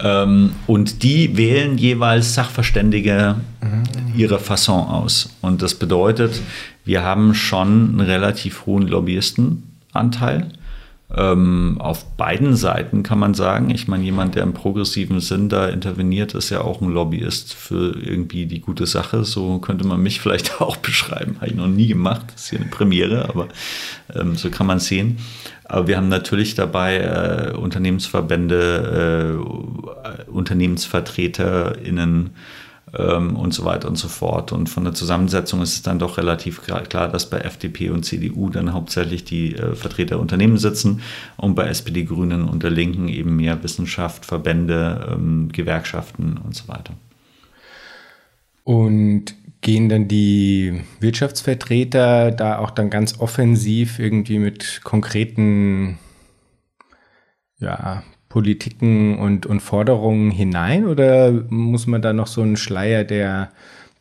Ähm, und die wählen jeweils Sachverständige mhm. ihrer Fasson aus. Und das bedeutet, wir haben schon einen relativ hohen Lobbyistenanteil. Ähm, auf beiden Seiten kann man sagen. Ich meine, jemand, der im progressiven Sinn da interveniert, ist ja auch ein Lobbyist für irgendwie die gute Sache. So könnte man mich vielleicht auch beschreiben. Habe ich noch nie gemacht. Das ist hier eine Premiere, aber ähm, so kann man es sehen. Aber wir haben natürlich dabei äh, Unternehmensverbände, äh, UnternehmensvertreterInnen ähm, und so weiter und so fort. Und von der Zusammensetzung ist es dann doch relativ klar, dass bei FDP und CDU dann hauptsächlich die äh, Vertreter Unternehmen sitzen und bei SPD, Grünen und der Linken eben mehr Wissenschaft, Verbände, ähm, Gewerkschaften und so weiter. Und gehen dann die Wirtschaftsvertreter da auch dann ganz offensiv irgendwie mit konkreten ja, Politiken und, und Forderungen hinein oder muss man da noch so einen Schleier der,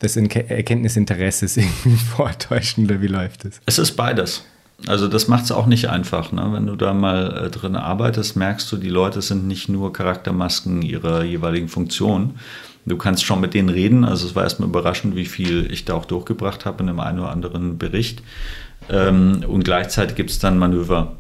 des Erkenntnisinteresses irgendwie vortäuschen oder wie läuft es? Es ist beides. Also das macht es auch nicht einfach. Ne? Wenn du da mal äh, drin arbeitest, merkst du, die Leute sind nicht nur Charaktermasken ihrer jeweiligen Funktion, Du kannst schon mit denen reden. Also es war erstmal überraschend, wie viel ich da auch durchgebracht habe in einem einen oder anderen Bericht. Ähm, und gleichzeitig gibt es dann Manöver.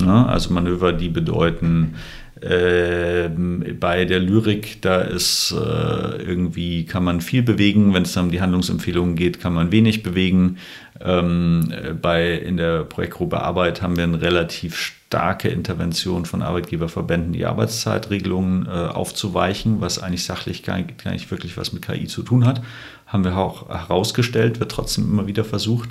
Ne? Also Manöver, die bedeuten, äh, bei der Lyrik, da ist äh, irgendwie, kann man viel bewegen. Wenn es dann um die Handlungsempfehlungen geht, kann man wenig bewegen. Ähm, bei, in der Projektgruppe Arbeit haben wir eine relativ starke Intervention von Arbeitgeberverbänden, die Arbeitszeitregelungen äh, aufzuweichen, was eigentlich sachlich gar nicht, gar nicht wirklich was mit KI zu tun hat. Haben wir auch herausgestellt, wird trotzdem immer wieder versucht.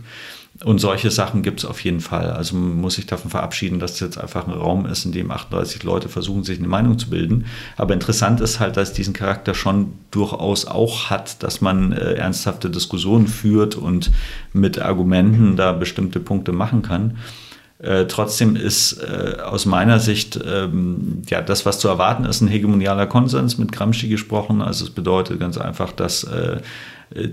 Und solche Sachen gibt es auf jeden Fall. Also man muss sich davon verabschieden, dass es jetzt einfach ein Raum ist, in dem 38 Leute versuchen, sich eine Meinung zu bilden. Aber interessant ist halt, dass es diesen Charakter schon durchaus auch hat, dass man äh, ernsthafte Diskussionen führt und mit Argumenten da bestimmte Punkte machen kann. Äh, trotzdem ist äh, aus meiner Sicht ähm, ja das, was zu erwarten ist, ein hegemonialer Konsens mit Gramsci gesprochen. Also es bedeutet ganz einfach, dass äh,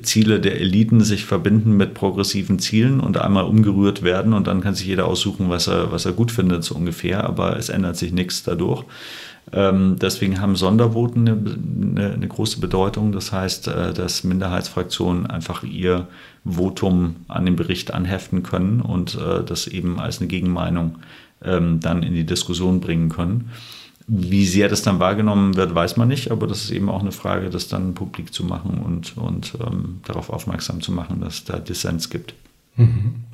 Ziele der Eliten sich verbinden mit progressiven Zielen und einmal umgerührt werden und dann kann sich jeder aussuchen, was er, was er gut findet, so ungefähr, aber es ändert sich nichts dadurch. Ähm, deswegen haben Sondervoten eine, eine, eine, große Bedeutung. Das heißt, äh, dass Minderheitsfraktionen einfach ihr Votum an den Bericht anheften können und äh, das eben als eine Gegenmeinung ähm, dann in die Diskussion bringen können. Wie sehr das dann wahrgenommen wird, weiß man nicht, aber das ist eben auch eine Frage, das dann publik zu machen und, und ähm, darauf aufmerksam zu machen, dass es da Dissens gibt. Mhm.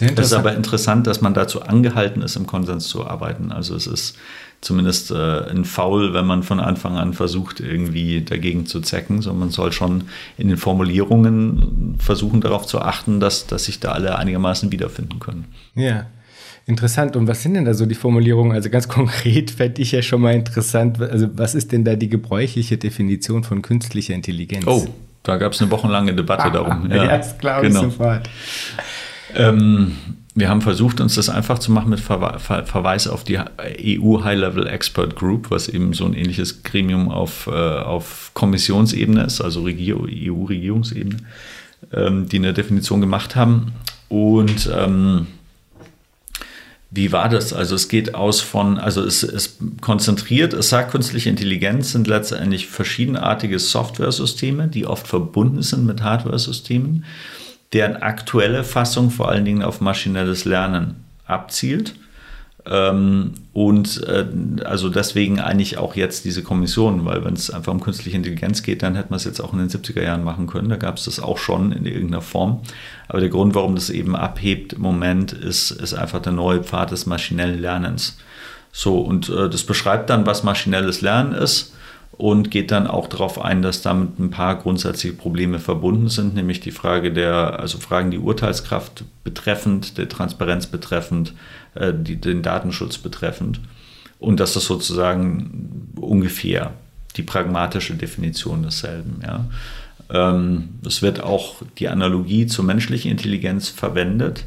Es ist aber interessant, dass man dazu angehalten ist, im Konsens zu arbeiten. Also es ist zumindest äh, ein Foul, wenn man von Anfang an versucht, irgendwie dagegen zu zecken, sondern man soll schon in den Formulierungen versuchen, darauf zu achten, dass, dass sich da alle einigermaßen wiederfinden können. Ja. Interessant. Und was sind denn da so die Formulierungen? Also ganz konkret fände ich ja schon mal interessant. Also was ist denn da die gebräuchliche Definition von künstlicher Intelligenz? Oh, da gab es eine wochenlange Debatte darum. Ja, ja das glaube ich genau. sofort. Ähm, wir haben versucht, uns das einfach zu machen mit Ver Ver Verweis auf die EU High-Level Expert Group, was eben so ein ähnliches Gremium auf, äh, auf Kommissionsebene ist, also EU-Regierungsebene, ähm, die eine Definition gemacht haben. Und ähm, wie war das? Also es geht aus von, also es ist konzentriert, es sagt, künstliche Intelligenz sind letztendlich verschiedenartige Software-Systeme, die oft verbunden sind mit Hardware-Systemen deren aktuelle Fassung vor allen Dingen auf maschinelles Lernen abzielt. Ähm, und äh, also deswegen eigentlich auch jetzt diese Kommission, weil wenn es einfach um künstliche Intelligenz geht, dann hätte man es jetzt auch in den 70er Jahren machen können. Da gab es das auch schon in irgendeiner Form. Aber der Grund, warum das eben abhebt im Moment, ist, ist einfach der neue Pfad des maschinellen Lernens. So, und äh, das beschreibt dann, was maschinelles Lernen ist und geht dann auch darauf ein, dass damit ein paar grundsätzliche Probleme verbunden sind, nämlich die Frage der, also Fragen die Urteilskraft betreffend, der Transparenz betreffend, äh, die, den Datenschutz betreffend und das sozusagen ungefähr die pragmatische Definition desselben. Ja. Ähm, es wird auch die Analogie zur menschlichen Intelligenz verwendet,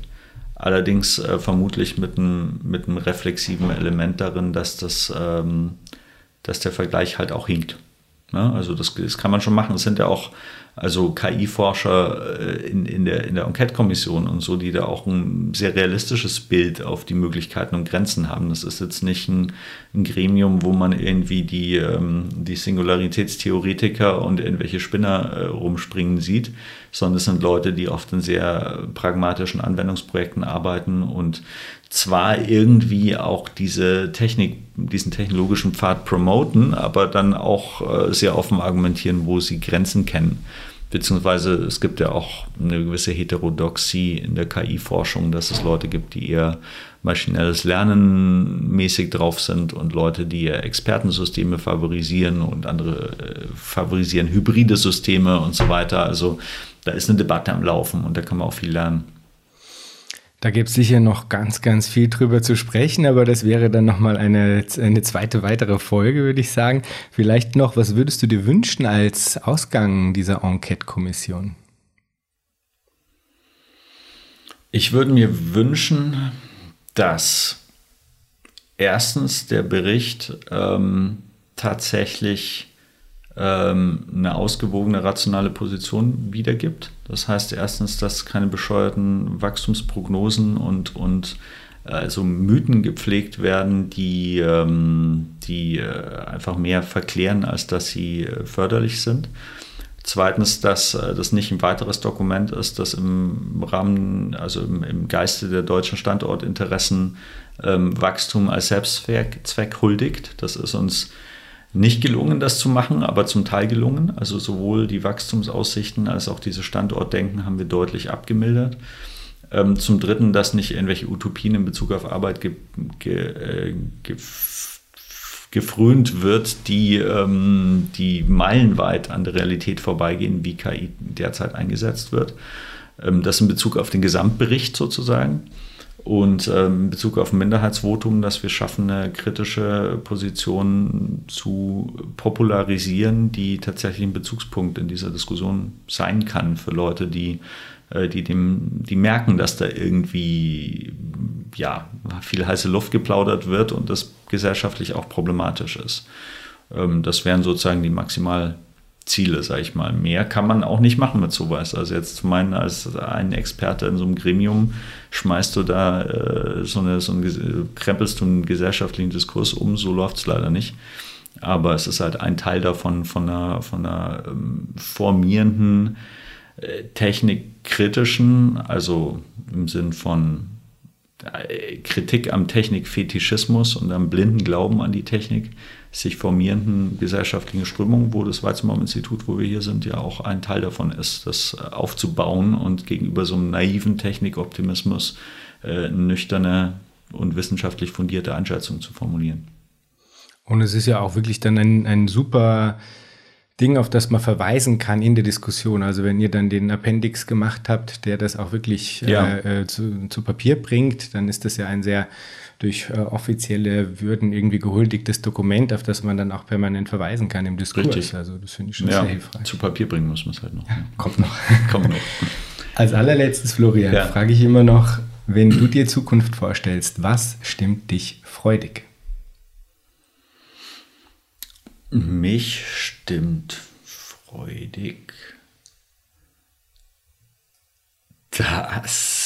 allerdings äh, vermutlich mit einem, mit reflexiven Element darin, dass das ähm, dass der Vergleich halt auch hinkt. Ja, also das, das, kann man schon machen. Es sind ja auch also KI-Forscher äh, in, in, der, in der Enquete-Kommission und so, die da auch ein sehr realistisches Bild auf die Möglichkeiten und Grenzen haben. Das ist jetzt nicht ein, ein Gremium, wo man irgendwie die, ähm, die Singularitätstheoretiker und irgendwelche Spinner äh, rumspringen sieht, sondern es sind Leute, die oft in sehr pragmatischen Anwendungsprojekten arbeiten und zwar irgendwie auch diese Technik, diesen technologischen Pfad promoten, aber dann auch äh, sehr offen argumentieren, wo sie Grenzen kennen. Beziehungsweise es gibt ja auch eine gewisse Heterodoxie in der KI-Forschung, dass es Leute gibt, die eher maschinelles Lernen mäßig drauf sind und Leute, die eher Expertensysteme favorisieren und andere äh, favorisieren hybride Systeme und so weiter. Also da ist eine Debatte am Laufen und da kann man auch viel lernen. Da gibt es sicher noch ganz, ganz viel drüber zu sprechen, aber das wäre dann nochmal eine, eine zweite weitere Folge, würde ich sagen. Vielleicht noch, was würdest du dir wünschen als Ausgang dieser Enquete-Kommission? Ich würde mir wünschen, dass erstens der Bericht ähm, tatsächlich eine ausgewogene, rationale Position wiedergibt. Das heißt erstens, dass keine bescheuerten Wachstumsprognosen und, und also Mythen gepflegt werden, die, ähm, die äh, einfach mehr verklären, als dass sie äh, förderlich sind. Zweitens, dass das nicht ein weiteres Dokument ist, das im Rahmen, also im, im Geiste der deutschen Standortinteressen ähm, Wachstum als Selbstzweck huldigt. Das ist uns nicht gelungen, das zu machen, aber zum Teil gelungen. Also sowohl die Wachstumsaussichten als auch diese Standortdenken haben wir deutlich abgemildert. Ähm, zum Dritten, dass nicht irgendwelche Utopien in Bezug auf Arbeit ge, ge, äh, ge, gefrönt wird, die, ähm, die meilenweit an der Realität vorbeigehen, wie KI derzeit eingesetzt wird. Ähm, das in Bezug auf den Gesamtbericht sozusagen. Und ähm, in Bezug auf ein Minderheitsvotum, dass wir schaffen, eine kritische Position zu popularisieren, die tatsächlich ein Bezugspunkt in dieser Diskussion sein kann für Leute, die, äh, die, dem, die merken, dass da irgendwie ja, viel heiße Luft geplaudert wird und das gesellschaftlich auch problematisch ist. Ähm, das wären sozusagen die maximal Ziele, sage ich mal. Mehr kann man auch nicht machen mit sowas. Also jetzt zu meinen, als ein Experte in so einem Gremium schmeißt du da äh, so eine, so ein, krempelst du einen gesellschaftlichen Diskurs um, so läuft es leider nicht. Aber es ist halt ein Teil davon, von einer, von einer ähm, formierenden, äh, technikkritischen, also im Sinn von äh, Kritik am Technikfetischismus und am blinden Glauben an die Technik, sich formierenden gesellschaftlichen Strömungen, wo das Weizmann-Institut, wo wir hier sind, ja auch ein Teil davon ist, das äh, aufzubauen und gegenüber so einem naiven Technikoptimismus äh, nüchterne und wissenschaftlich fundierte Einschätzung zu formulieren. Und es ist ja auch wirklich dann ein, ein super Ding, auf das man verweisen kann in der Diskussion. Also wenn ihr dann den Appendix gemacht habt, der das auch wirklich ja. äh, äh zu, zu Papier bringt, dann ist das ja ein sehr durch äh, offizielle Würden irgendwie gehuldigtes Dokument, auf das man dann auch permanent verweisen kann im Diskurs. Richtig. Also das finde ich schon ja, sehr hilfreich. Zu Papier bringen muss man es halt noch. Ja, kommt noch. kommt noch. Als allerletztes, Florian, ja. frage ich immer noch, wenn du dir Zukunft vorstellst, was stimmt dich freudig? Mich stimmt freudig, dass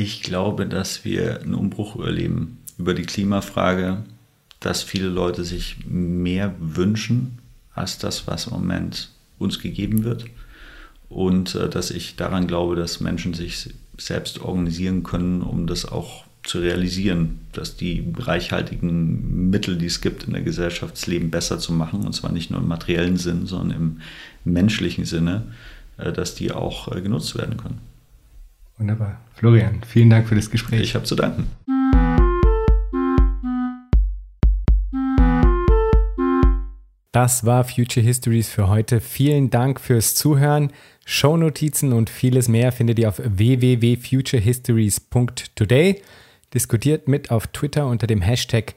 ich glaube, dass wir einen Umbruch erleben über die Klimafrage, dass viele Leute sich mehr wünschen als das, was im Moment uns gegeben wird. Und äh, dass ich daran glaube, dass Menschen sich selbst organisieren können, um das auch zu realisieren, dass die reichhaltigen Mittel, die es gibt in der Gesellschaft, das Leben besser zu machen, und zwar nicht nur im materiellen Sinn, sondern im menschlichen Sinne, äh, dass die auch äh, genutzt werden können. Wunderbar. Florian, vielen Dank für das Gespräch. Ich habe zu danken. Das war Future Histories für heute. Vielen Dank fürs Zuhören. Shownotizen und vieles mehr findet ihr auf www.futurehistories.today. Diskutiert mit auf Twitter unter dem Hashtag